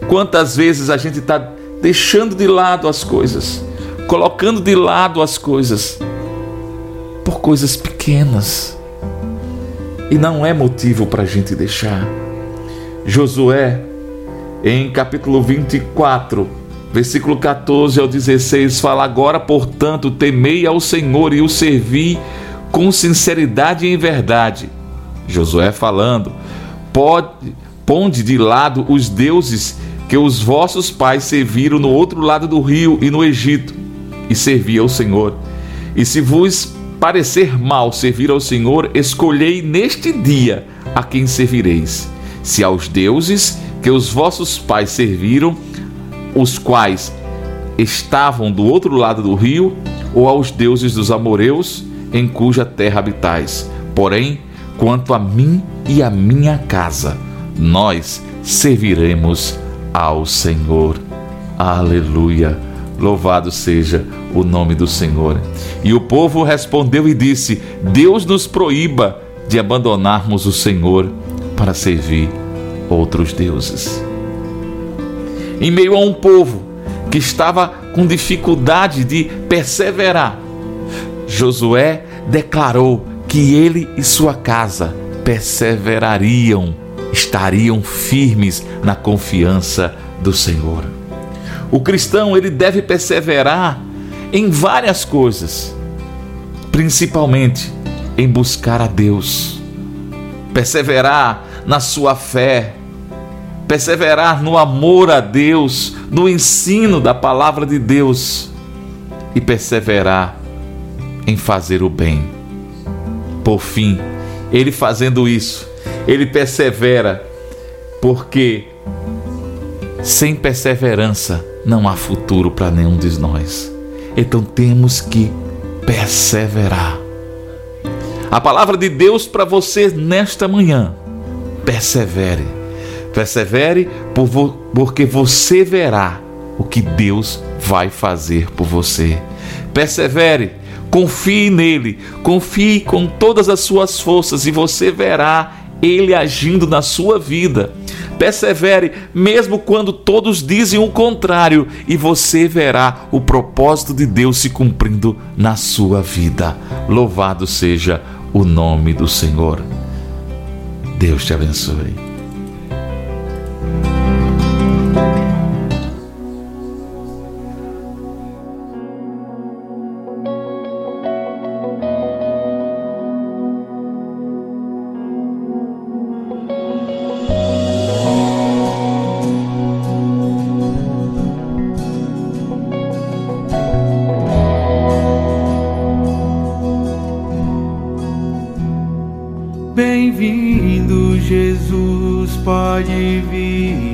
Quantas vezes a gente está deixando de lado as coisas, colocando de lado as coisas por coisas pequenas, e não é motivo para a gente deixar. Josué, em capítulo 24, versículo 14 ao 16, fala: Agora, portanto, temei ao Senhor e o servi com sinceridade e em verdade. Josué falando: Pode, ponde de lado os deuses que os vossos pais serviram no outro lado do rio e no Egito, e servi ao Senhor. E se vos parecer mal servir ao Senhor, escolhei neste dia a quem servireis se aos deuses que os vossos pais serviram, os quais estavam do outro lado do rio, ou aos deuses dos amoreus, em cuja terra habitais. Porém, quanto a mim e a minha casa, nós serviremos ao Senhor. Aleluia. Louvado seja o nome do Senhor. E o povo respondeu e disse: Deus nos proíba de abandonarmos o Senhor para servir outros deuses. Em meio a um povo que estava com dificuldade de perseverar, Josué declarou que ele e sua casa perseverariam, estariam firmes na confiança do Senhor. O cristão ele deve perseverar em várias coisas, principalmente em buscar a Deus, perseverar na sua fé, perseverar no amor a Deus, no ensino da palavra de Deus e perseverar em fazer o bem. Por fim, ele fazendo isso, ele persevera, porque sem perseverança não há futuro para nenhum de nós. Então temos que perseverar. A palavra de Deus para você nesta manhã. Persevere. Persevere porque você verá o que Deus vai fazer por você. Persevere, confie nele, confie com todas as suas forças e você verá ele agindo na sua vida. Persevere, mesmo quando todos dizem o contrário, e você verá o propósito de Deus se cumprindo na sua vida. Louvado seja o nome do Senhor. Deus te abençoe. Jesus, pode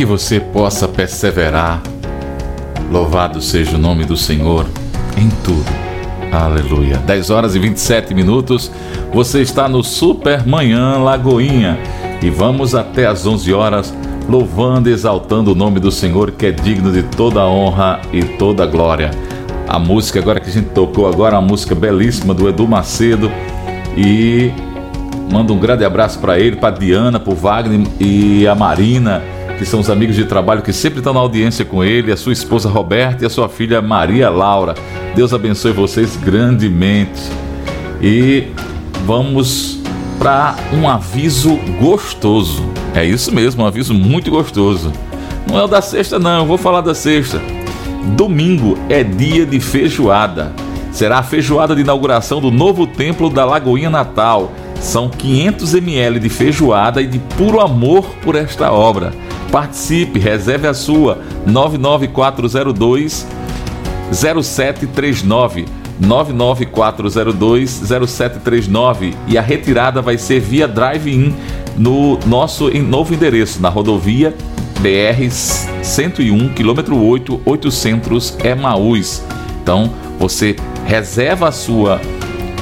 Que você possa perseverar. Louvado seja o nome do Senhor em tudo. Aleluia. 10 horas e 27 minutos. Você está no Super Manhã Lagoinha. E vamos até às 11 horas louvando e exaltando o nome do Senhor que é digno de toda a honra e toda a glória. A música agora que a gente tocou agora, uma música belíssima do Edu Macedo e mando um grande abraço para ele, para Diana, para Wagner e a Marina, que são os amigos de trabalho que sempre estão na audiência com ele, a sua esposa Roberta e a sua filha Maria Laura. Deus abençoe vocês grandemente. E vamos para um aviso gostoso. É isso mesmo, um aviso muito gostoso. Não é o da sexta, não, eu vou falar da sexta. Domingo é dia de feijoada. Será a feijoada de inauguração do novo templo da Lagoinha Natal. São 500 ml de feijoada e de puro amor por esta obra. Participe, reserve a sua 99402 0739 99402 0739 e a retirada vai ser via drive-in no nosso novo endereço na rodovia BR 101 quilômetro 8 800 Emaús. Então você reserva a sua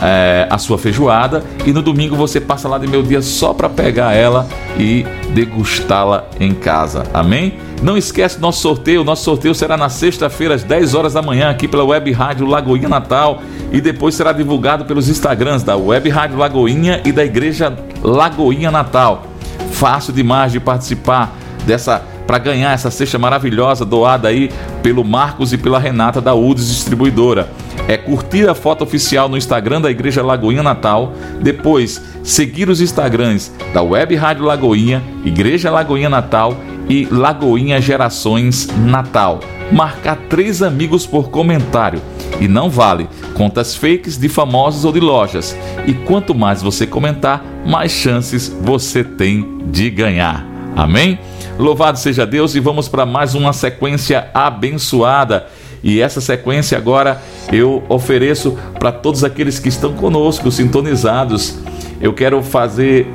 é, a sua feijoada e no domingo você passa lá de meu dia só para pegar ela e degustá-la em casa. Amém? Não esquece nosso sorteio. Nosso sorteio será na sexta-feira às 10 horas da manhã aqui pela Web Rádio Lagoinha Natal e depois será divulgado pelos Instagrams da Web Rádio Lagoinha e da Igreja Lagoinha Natal. Fácil demais de participar dessa para ganhar essa cesta maravilhosa doada aí pelo Marcos e pela Renata da UDES Distribuidora. É curtir a foto oficial no Instagram da Igreja Lagoinha Natal, depois seguir os Instagrams da Web Rádio Lagoinha, Igreja Lagoinha Natal e Lagoinha Gerações Natal. Marcar três amigos por comentário. E não vale contas fakes de famosos ou de lojas. E quanto mais você comentar, mais chances você tem de ganhar. Amém? Louvado seja Deus e vamos para mais uma sequência abençoada. E essa sequência agora eu ofereço para todos aqueles que estão conosco, sintonizados. Eu quero fazer,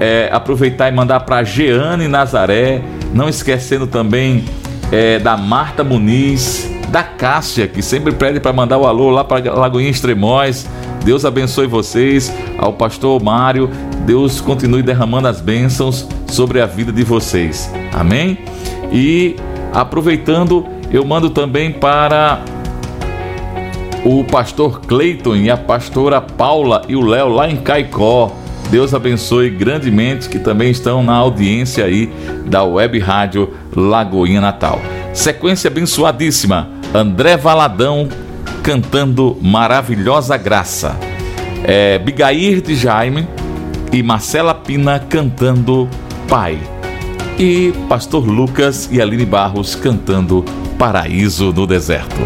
é, aproveitar e mandar para Jeane Nazaré, não esquecendo também é, da Marta Muniz, da Cássia, que sempre pede para mandar o alô lá para Lagoinha Extremóis. Deus abençoe vocês, ao pastor Mário, Deus continue derramando as bênçãos sobre a vida de vocês. Amém? E aproveitando, eu mando também para o pastor Cleiton e a pastora Paula e o Léo lá em Caicó. Deus abençoe grandemente que também estão na audiência aí da Web Rádio Lagoinha Natal. Sequência abençoadíssima. André Valadão cantando Maravilhosa Graça. É, Bigair de Jaime e Marcela Pina cantando Pai. E Pastor Lucas e Aline Barros cantando Paraíso no Deserto.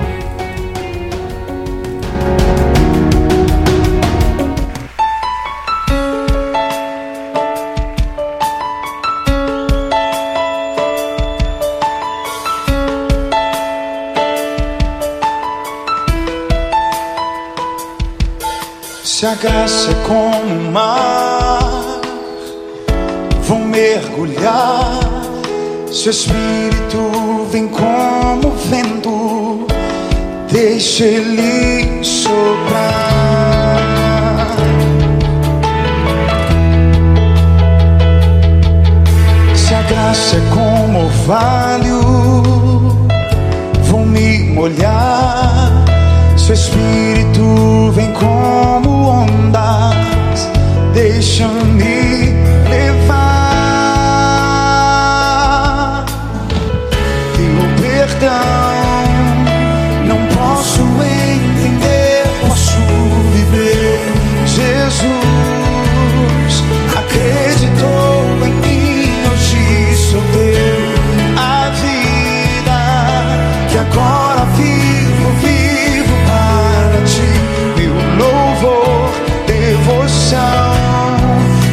Se agacha como o mar, vou mergulhar. Seu espírito vem como vento, deixa ele soprar. Se a graça é como orvalho, vou me molhar. Seu espírito vem como ondas, deixa-me vivo, vivo para ti. Meu louvor, devoção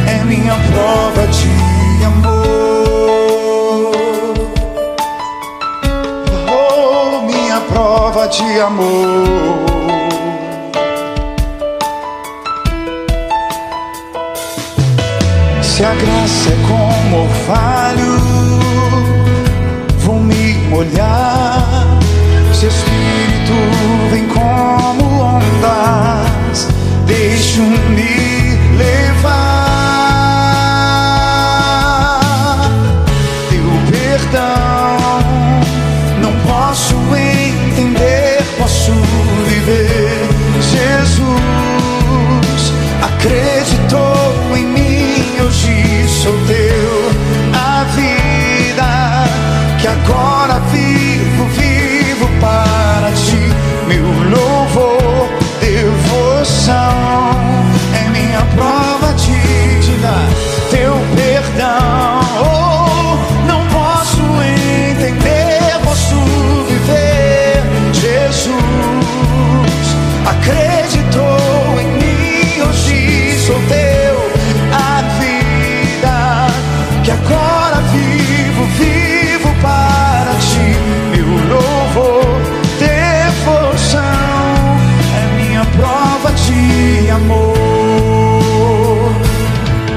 é minha prova de amor. Oh, minha prova de amor. Se a graça é como orvalho, vou me molhar. Shoot.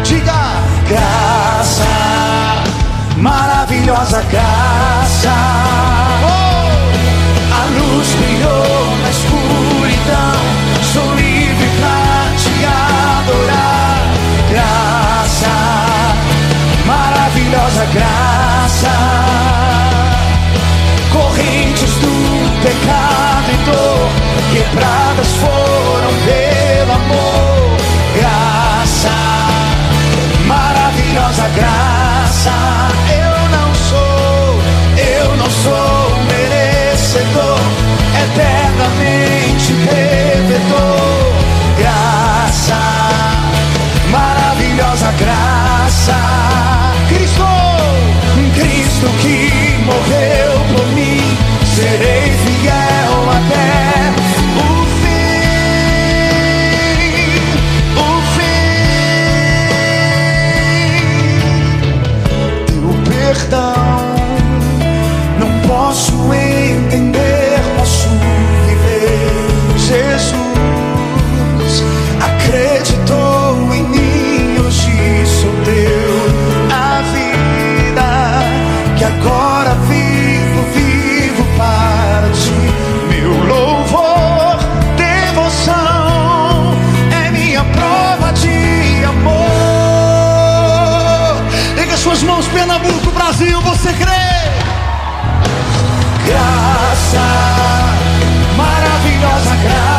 Diga graça, maravilhosa graça. Oh! A luz brilhou na escuridão, sou livre pra te adorar. Graça, maravilhosa graça. Correntes do pecado e dor, quebradas foram graça. Eu não sou, eu não sou Suas mãos, Pernambuco, Brasil, você crê? Graça, maravilhosa graça.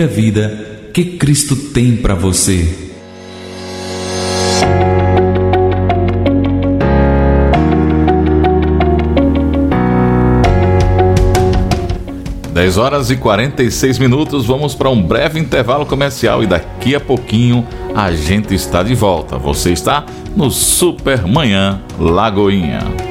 primeira vida que Cristo tem para você. Dez horas e 46 minutos, vamos para um breve intervalo comercial e daqui a pouquinho a gente está de volta. Você está no Super Manhã Lagoinha.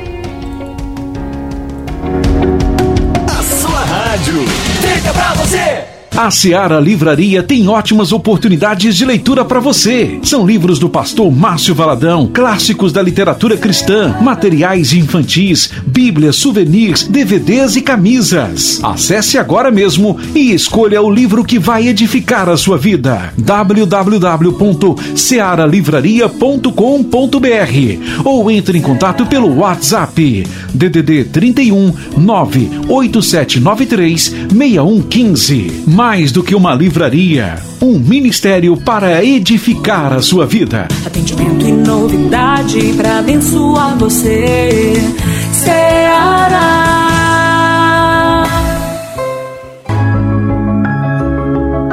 A Seara Livraria tem ótimas oportunidades de leitura para você. São livros do pastor Márcio Valadão, clássicos da literatura cristã, materiais infantis, bíblias, souvenirs, DVDs e camisas. Acesse agora mesmo e escolha o livro que vai edificar a sua vida. www.searalivraria.com.br ou entre em contato pelo WhatsApp DDD 31 98793 6115 mais do que uma livraria, um ministério para edificar a sua vida. Atendimento e novidade para abençoar você. Ceará.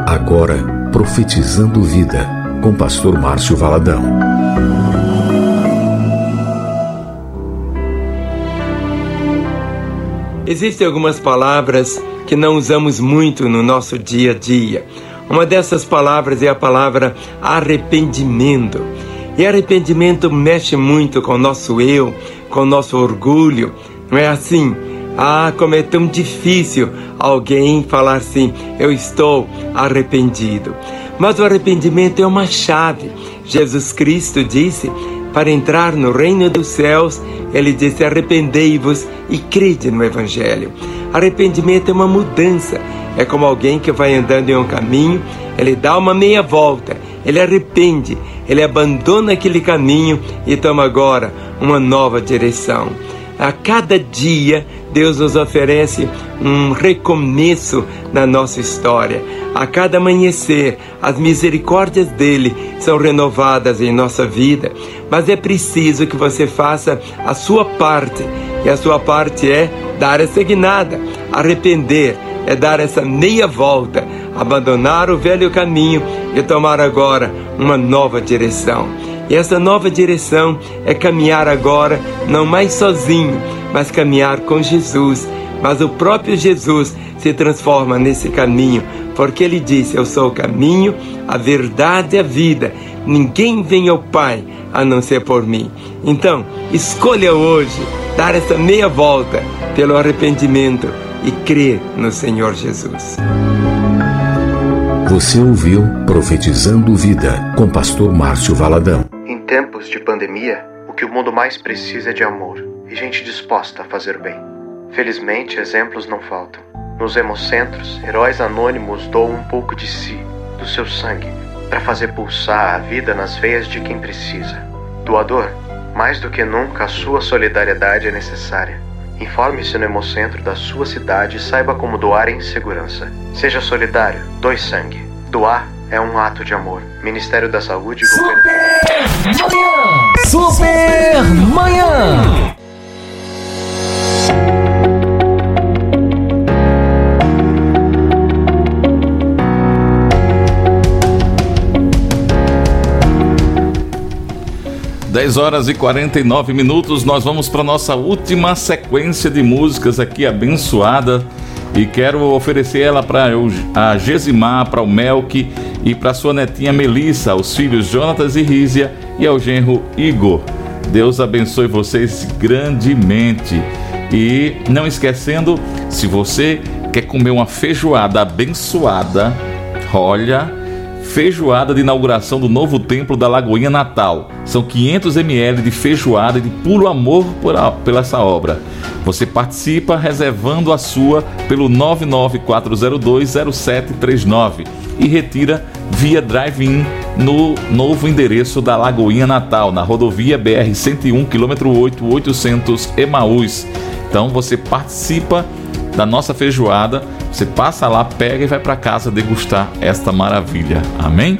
Agora, profetizando vida, com pastor Márcio Valadão. Existem algumas palavras que não usamos muito no nosso dia a dia. Uma dessas palavras é a palavra arrependimento. E arrependimento mexe muito com o nosso eu, com o nosso orgulho. Não é assim? Ah, como é tão difícil alguém falar assim: eu estou arrependido. Mas o arrependimento é uma chave. Jesus Cristo disse: para entrar no reino dos céus, ele disse: arrependei-vos e crede no Evangelho. Arrependimento é uma mudança. É como alguém que vai andando em um caminho, ele dá uma meia volta, ele arrepende, ele abandona aquele caminho e toma agora uma nova direção. A cada dia, Deus nos oferece um recomeço na nossa história. A cada amanhecer, as misericórdias dele são renovadas em nossa vida, mas é preciso que você faça a sua parte, e a sua parte é dar essa guinada, arrepender, é dar essa meia volta, abandonar o velho caminho e tomar agora uma nova direção. E essa nova direção é caminhar agora não mais sozinho, mas caminhar com Jesus. Mas o próprio Jesus se transforma nesse caminho, porque ele disse: Eu sou o caminho, a verdade e a vida. Ninguém vem ao Pai a não ser por mim. Então, escolha hoje dar essa meia volta pelo arrependimento e crer no Senhor Jesus. Você ouviu Profetizando Vida com pastor Márcio Valadão. Em tempos de pandemia, o que o mundo mais precisa é de amor gente disposta a fazer bem. Felizmente, exemplos não faltam. Nos hemocentros, heróis anônimos doam um pouco de si, do seu sangue, para fazer pulsar a vida nas veias de quem precisa. Doador, mais do que nunca a sua solidariedade é necessária. Informe-se no Hemocentro da sua cidade e saiba como doar em segurança. Seja solidário, doe sangue. Doar é um ato de amor. Ministério da Saúde e Governo Super Manhã. Dez horas e 49 minutos, nós vamos para nossa última sequência de músicas aqui abençoada e quero oferecer ela para a Gesimar, para o Melk e para sua netinha Melissa, aos filhos Jonatas e Rízia e ao genro Igor. Deus abençoe vocês grandemente. E não esquecendo, se você quer comer uma feijoada abençoada, olha, feijoada de inauguração do novo templo da Lagoinha Natal. São 500 ml de feijoada de puro amor por, a, essa obra. Você participa reservando a sua pelo 994020739 e retira via drive-in no novo endereço da Lagoinha Natal, na rodovia BR 101, quilômetro 8, 800 Emaús. Então você participa da nossa feijoada, você passa lá, pega e vai para casa degustar esta maravilha. Amém?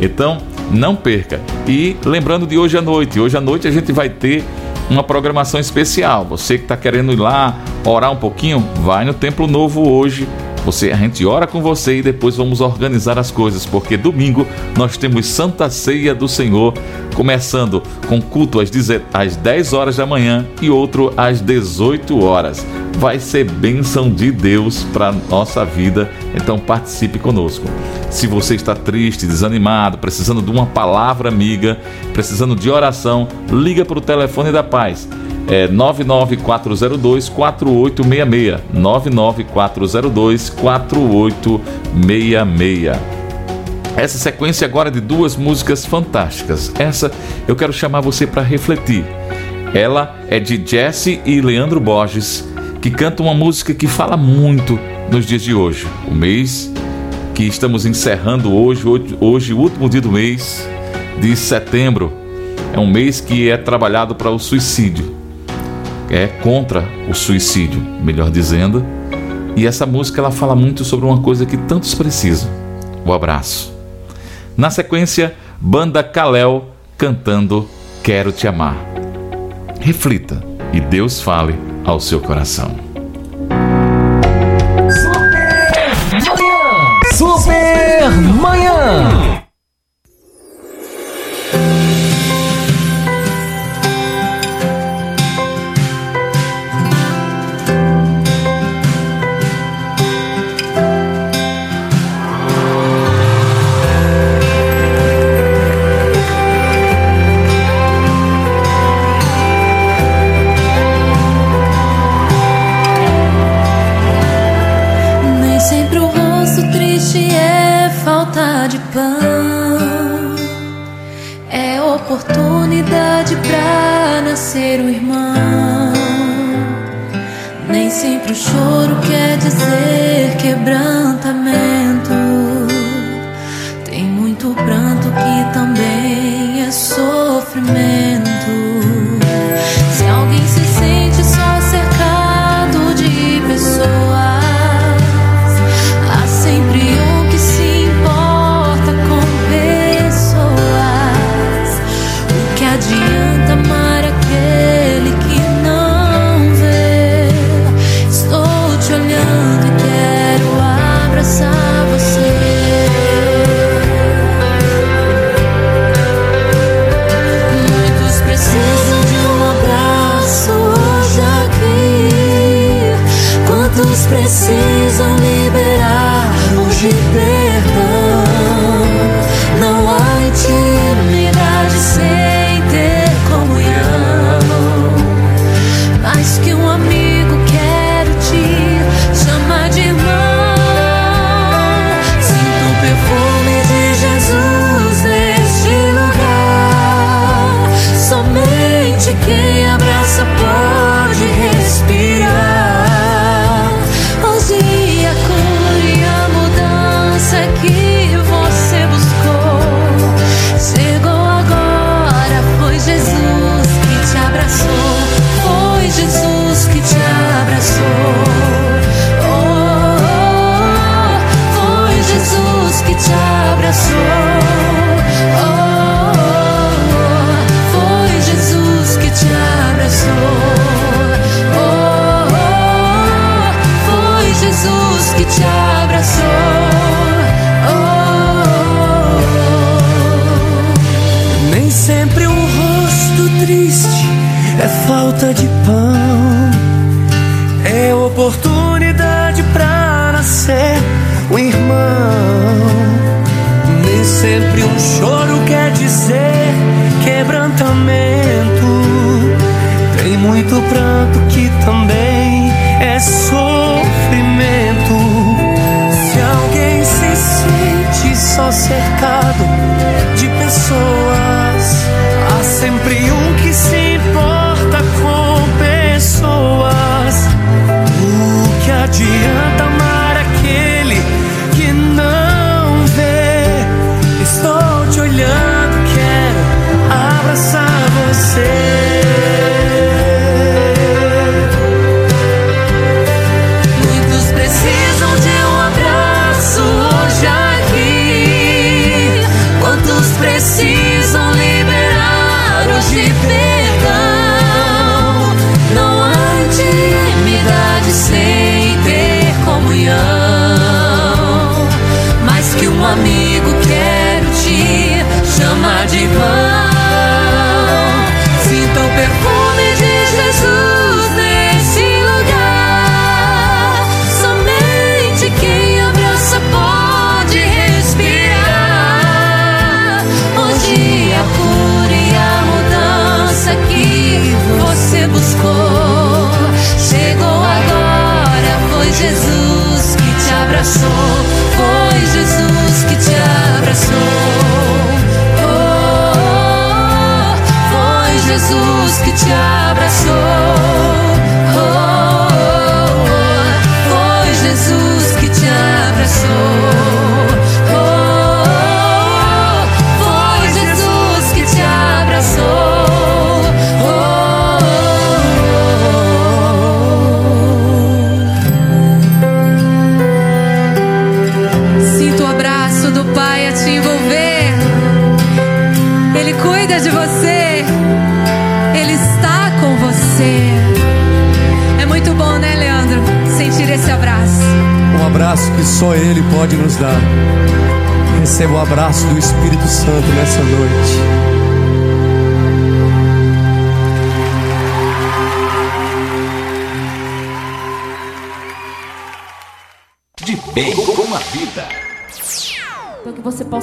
Então, não perca. E lembrando de hoje à noite, hoje à noite a gente vai ter uma programação especial. Você que está querendo ir lá orar um pouquinho, vai no Templo Novo hoje. Você, a gente ora com você e depois vamos organizar as coisas, porque domingo nós temos Santa Ceia do Senhor, começando com culto às 10 horas da manhã e outro às 18 horas. Vai ser bênção de Deus para nossa vida, então participe conosco. Se você está triste, desanimado, precisando de uma palavra amiga, precisando de oração, liga para o telefone da paz é 99402 4866. 99402 4866. Essa sequência agora de duas músicas fantásticas. Essa eu quero chamar você para refletir. Ela é de Jesse e Leandro Borges, que cantam uma música que fala muito nos dias de hoje. O mês que estamos encerrando hoje, hoje o último dia do mês de setembro. É um mês que é trabalhado para o suicídio é contra o suicídio, melhor dizendo. E essa música ela fala muito sobre uma coisa que tantos precisam: o abraço. Na sequência, banda Kalel cantando Quero te amar. Reflita e Deus fale ao seu coração. Super, Super manhã.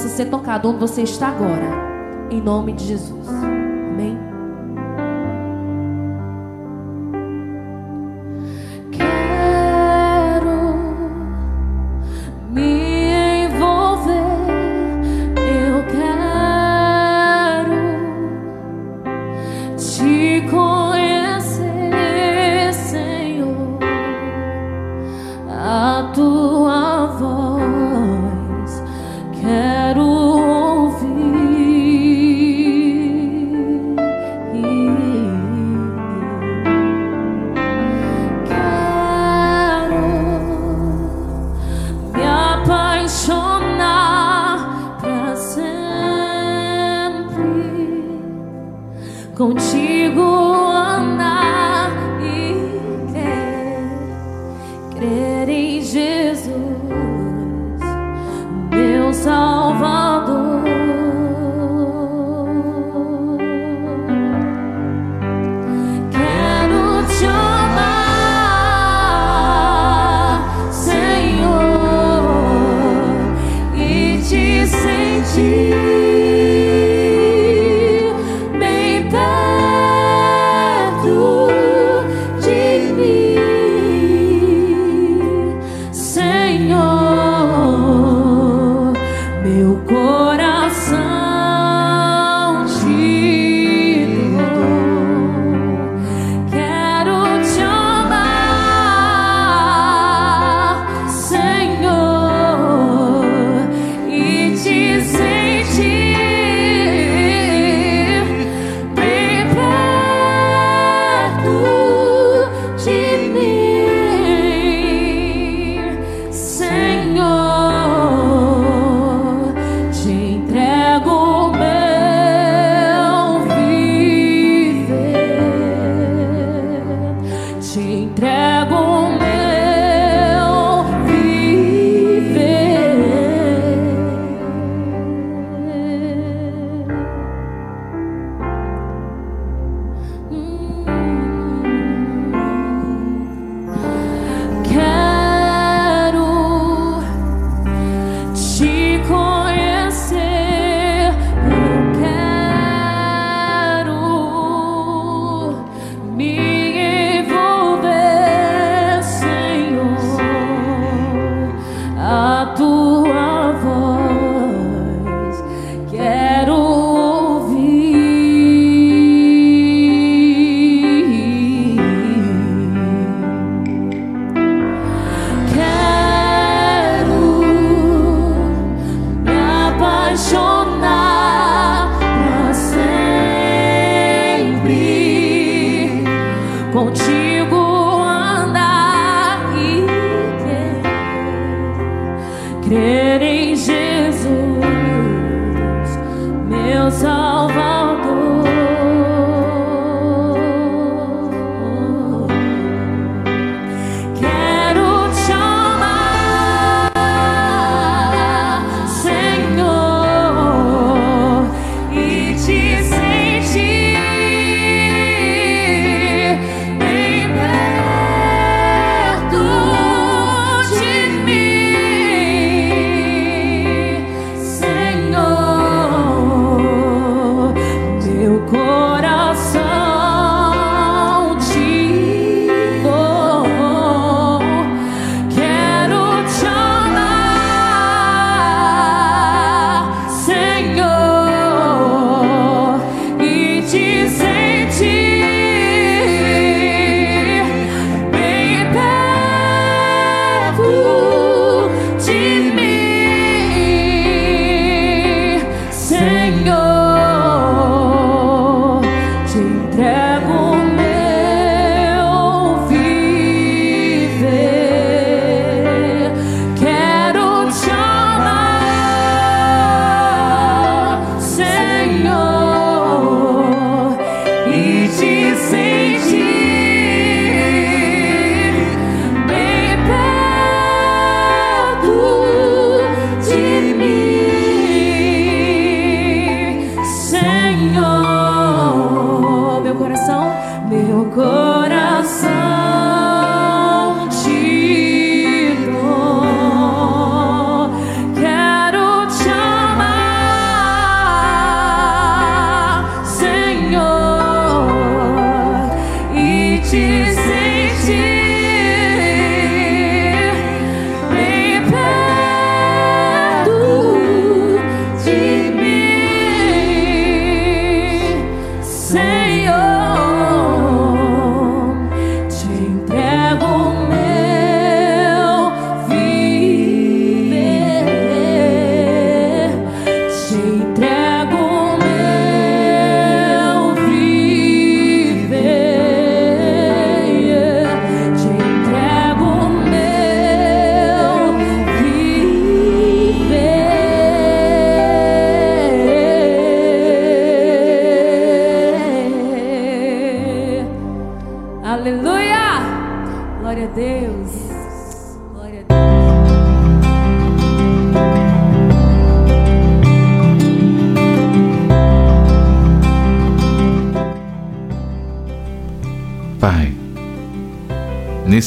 possa ser tocado onde você está agora. Em nome de Jesus. contigo.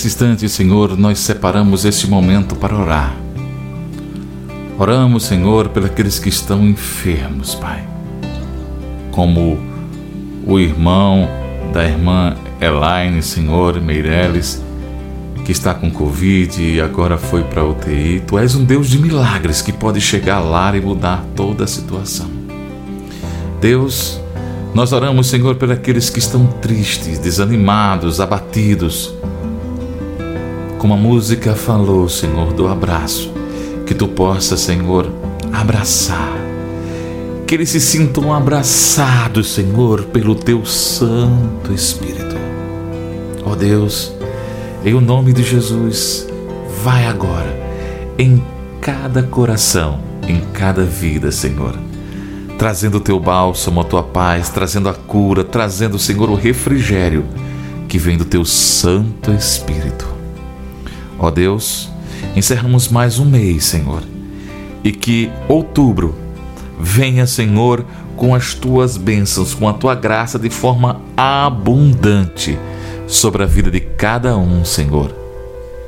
Nesse instante, Senhor, nós separamos este momento para orar. Oramos, Senhor, pelos que estão enfermos, Pai. Como o irmão da irmã Elaine, Senhor, Meireles, que está com Covid e agora foi para UTI. Tu és um Deus de milagres que pode chegar lá e mudar toda a situação. Deus, nós oramos, Senhor, por aqueles que estão tristes, desanimados, abatidos. Como a música falou, Senhor, do abraço, que tu possa, Senhor, abraçar. Que eles se sintam abraçados, Senhor, pelo teu Santo Espírito. Ó oh Deus, em o nome de Jesus, vai agora em cada coração, em cada vida, Senhor. Trazendo o teu bálsamo, a tua paz, trazendo a cura, trazendo, Senhor, o refrigério que vem do teu Santo Espírito. Ó Deus, encerramos mais um mês, Senhor, e que outubro venha, Senhor, com as tuas bênçãos, com a tua graça de forma abundante sobre a vida de cada um, Senhor.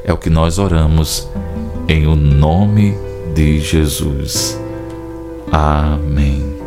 É o que nós oramos em o nome de Jesus. Amém.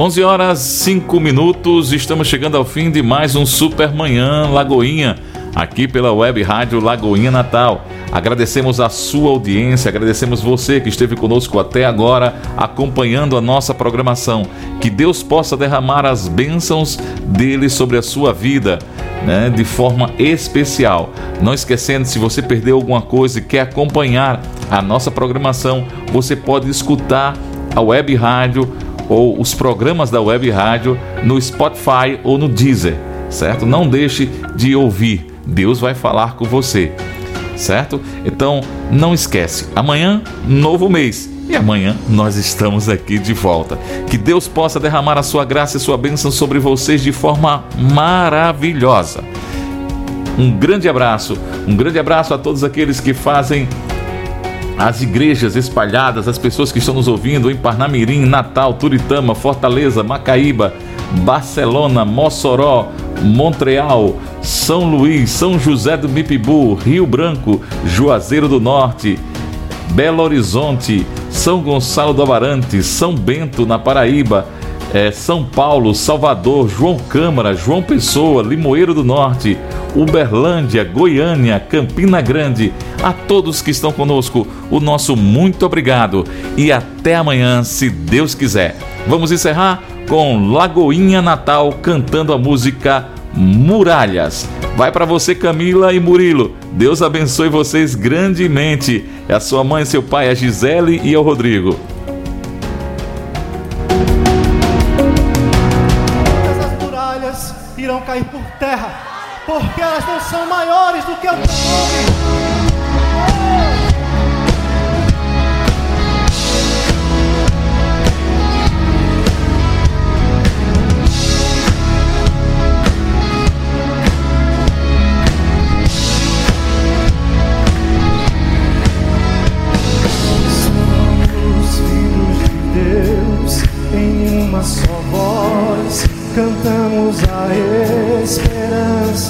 Onze horas cinco minutos, estamos chegando ao fim de mais um Super Manhã Lagoinha, aqui pela Web Rádio Lagoinha Natal. Agradecemos a sua audiência, agradecemos você que esteve conosco até agora, acompanhando a nossa programação. Que Deus possa derramar as bênçãos dele sobre a sua vida. Né, de forma especial. Não esquecendo, se você perdeu alguma coisa e quer acompanhar a nossa programação, você pode escutar a web rádio ou os programas da web rádio no Spotify ou no Deezer, certo? Não deixe de ouvir. Deus vai falar com você certo? Então não esquece, amanhã, novo mês. E amanhã nós estamos aqui de volta. Que Deus possa derramar a sua graça e sua bênção sobre vocês de forma maravilhosa. Um grande abraço, um grande abraço a todos aqueles que fazem as igrejas espalhadas, as pessoas que estão nos ouvindo em Parnamirim, Natal, Turitama, Fortaleza, Macaíba, Barcelona, Mossoró, Montreal, São Luís, São José do Mipibu, Rio Branco, Juazeiro do Norte, Belo Horizonte, São Gonçalo do Amarante, São Bento, na Paraíba, é, São Paulo, Salvador, João Câmara, João Pessoa, Limoeiro do Norte, Uberlândia, Goiânia, Campina Grande, a todos que estão conosco, o nosso muito obrigado e até amanhã, se Deus quiser. Vamos encerrar com Lagoinha Natal cantando a música Muralhas. Vai para você, Camila e Murilo. Deus abençoe vocês grandemente. É a sua mãe, seu pai, a Gisele e o Rodrigo. Cair por terra, porque elas não são maiores do que o teu nome. Somos filhos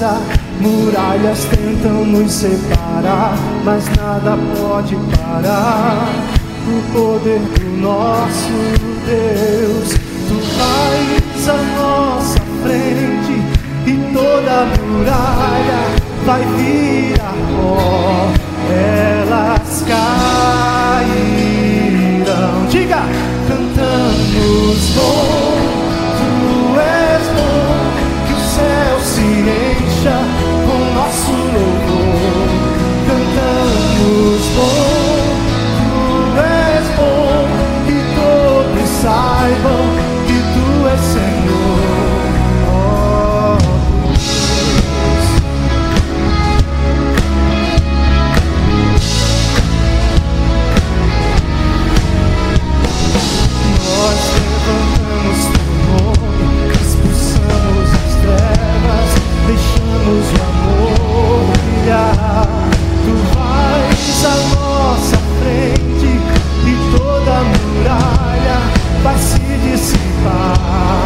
esperança. Muralhas tentam nos separar, mas nada pode parar o poder do nosso Deus. Tu vais à nossa frente e toda muralha vai virar pó. Elas cairão. Diga, cantamos bom, participar.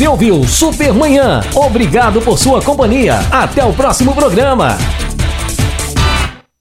Você ouviu Supermanhã. Obrigado por sua companhia. Até o próximo programa.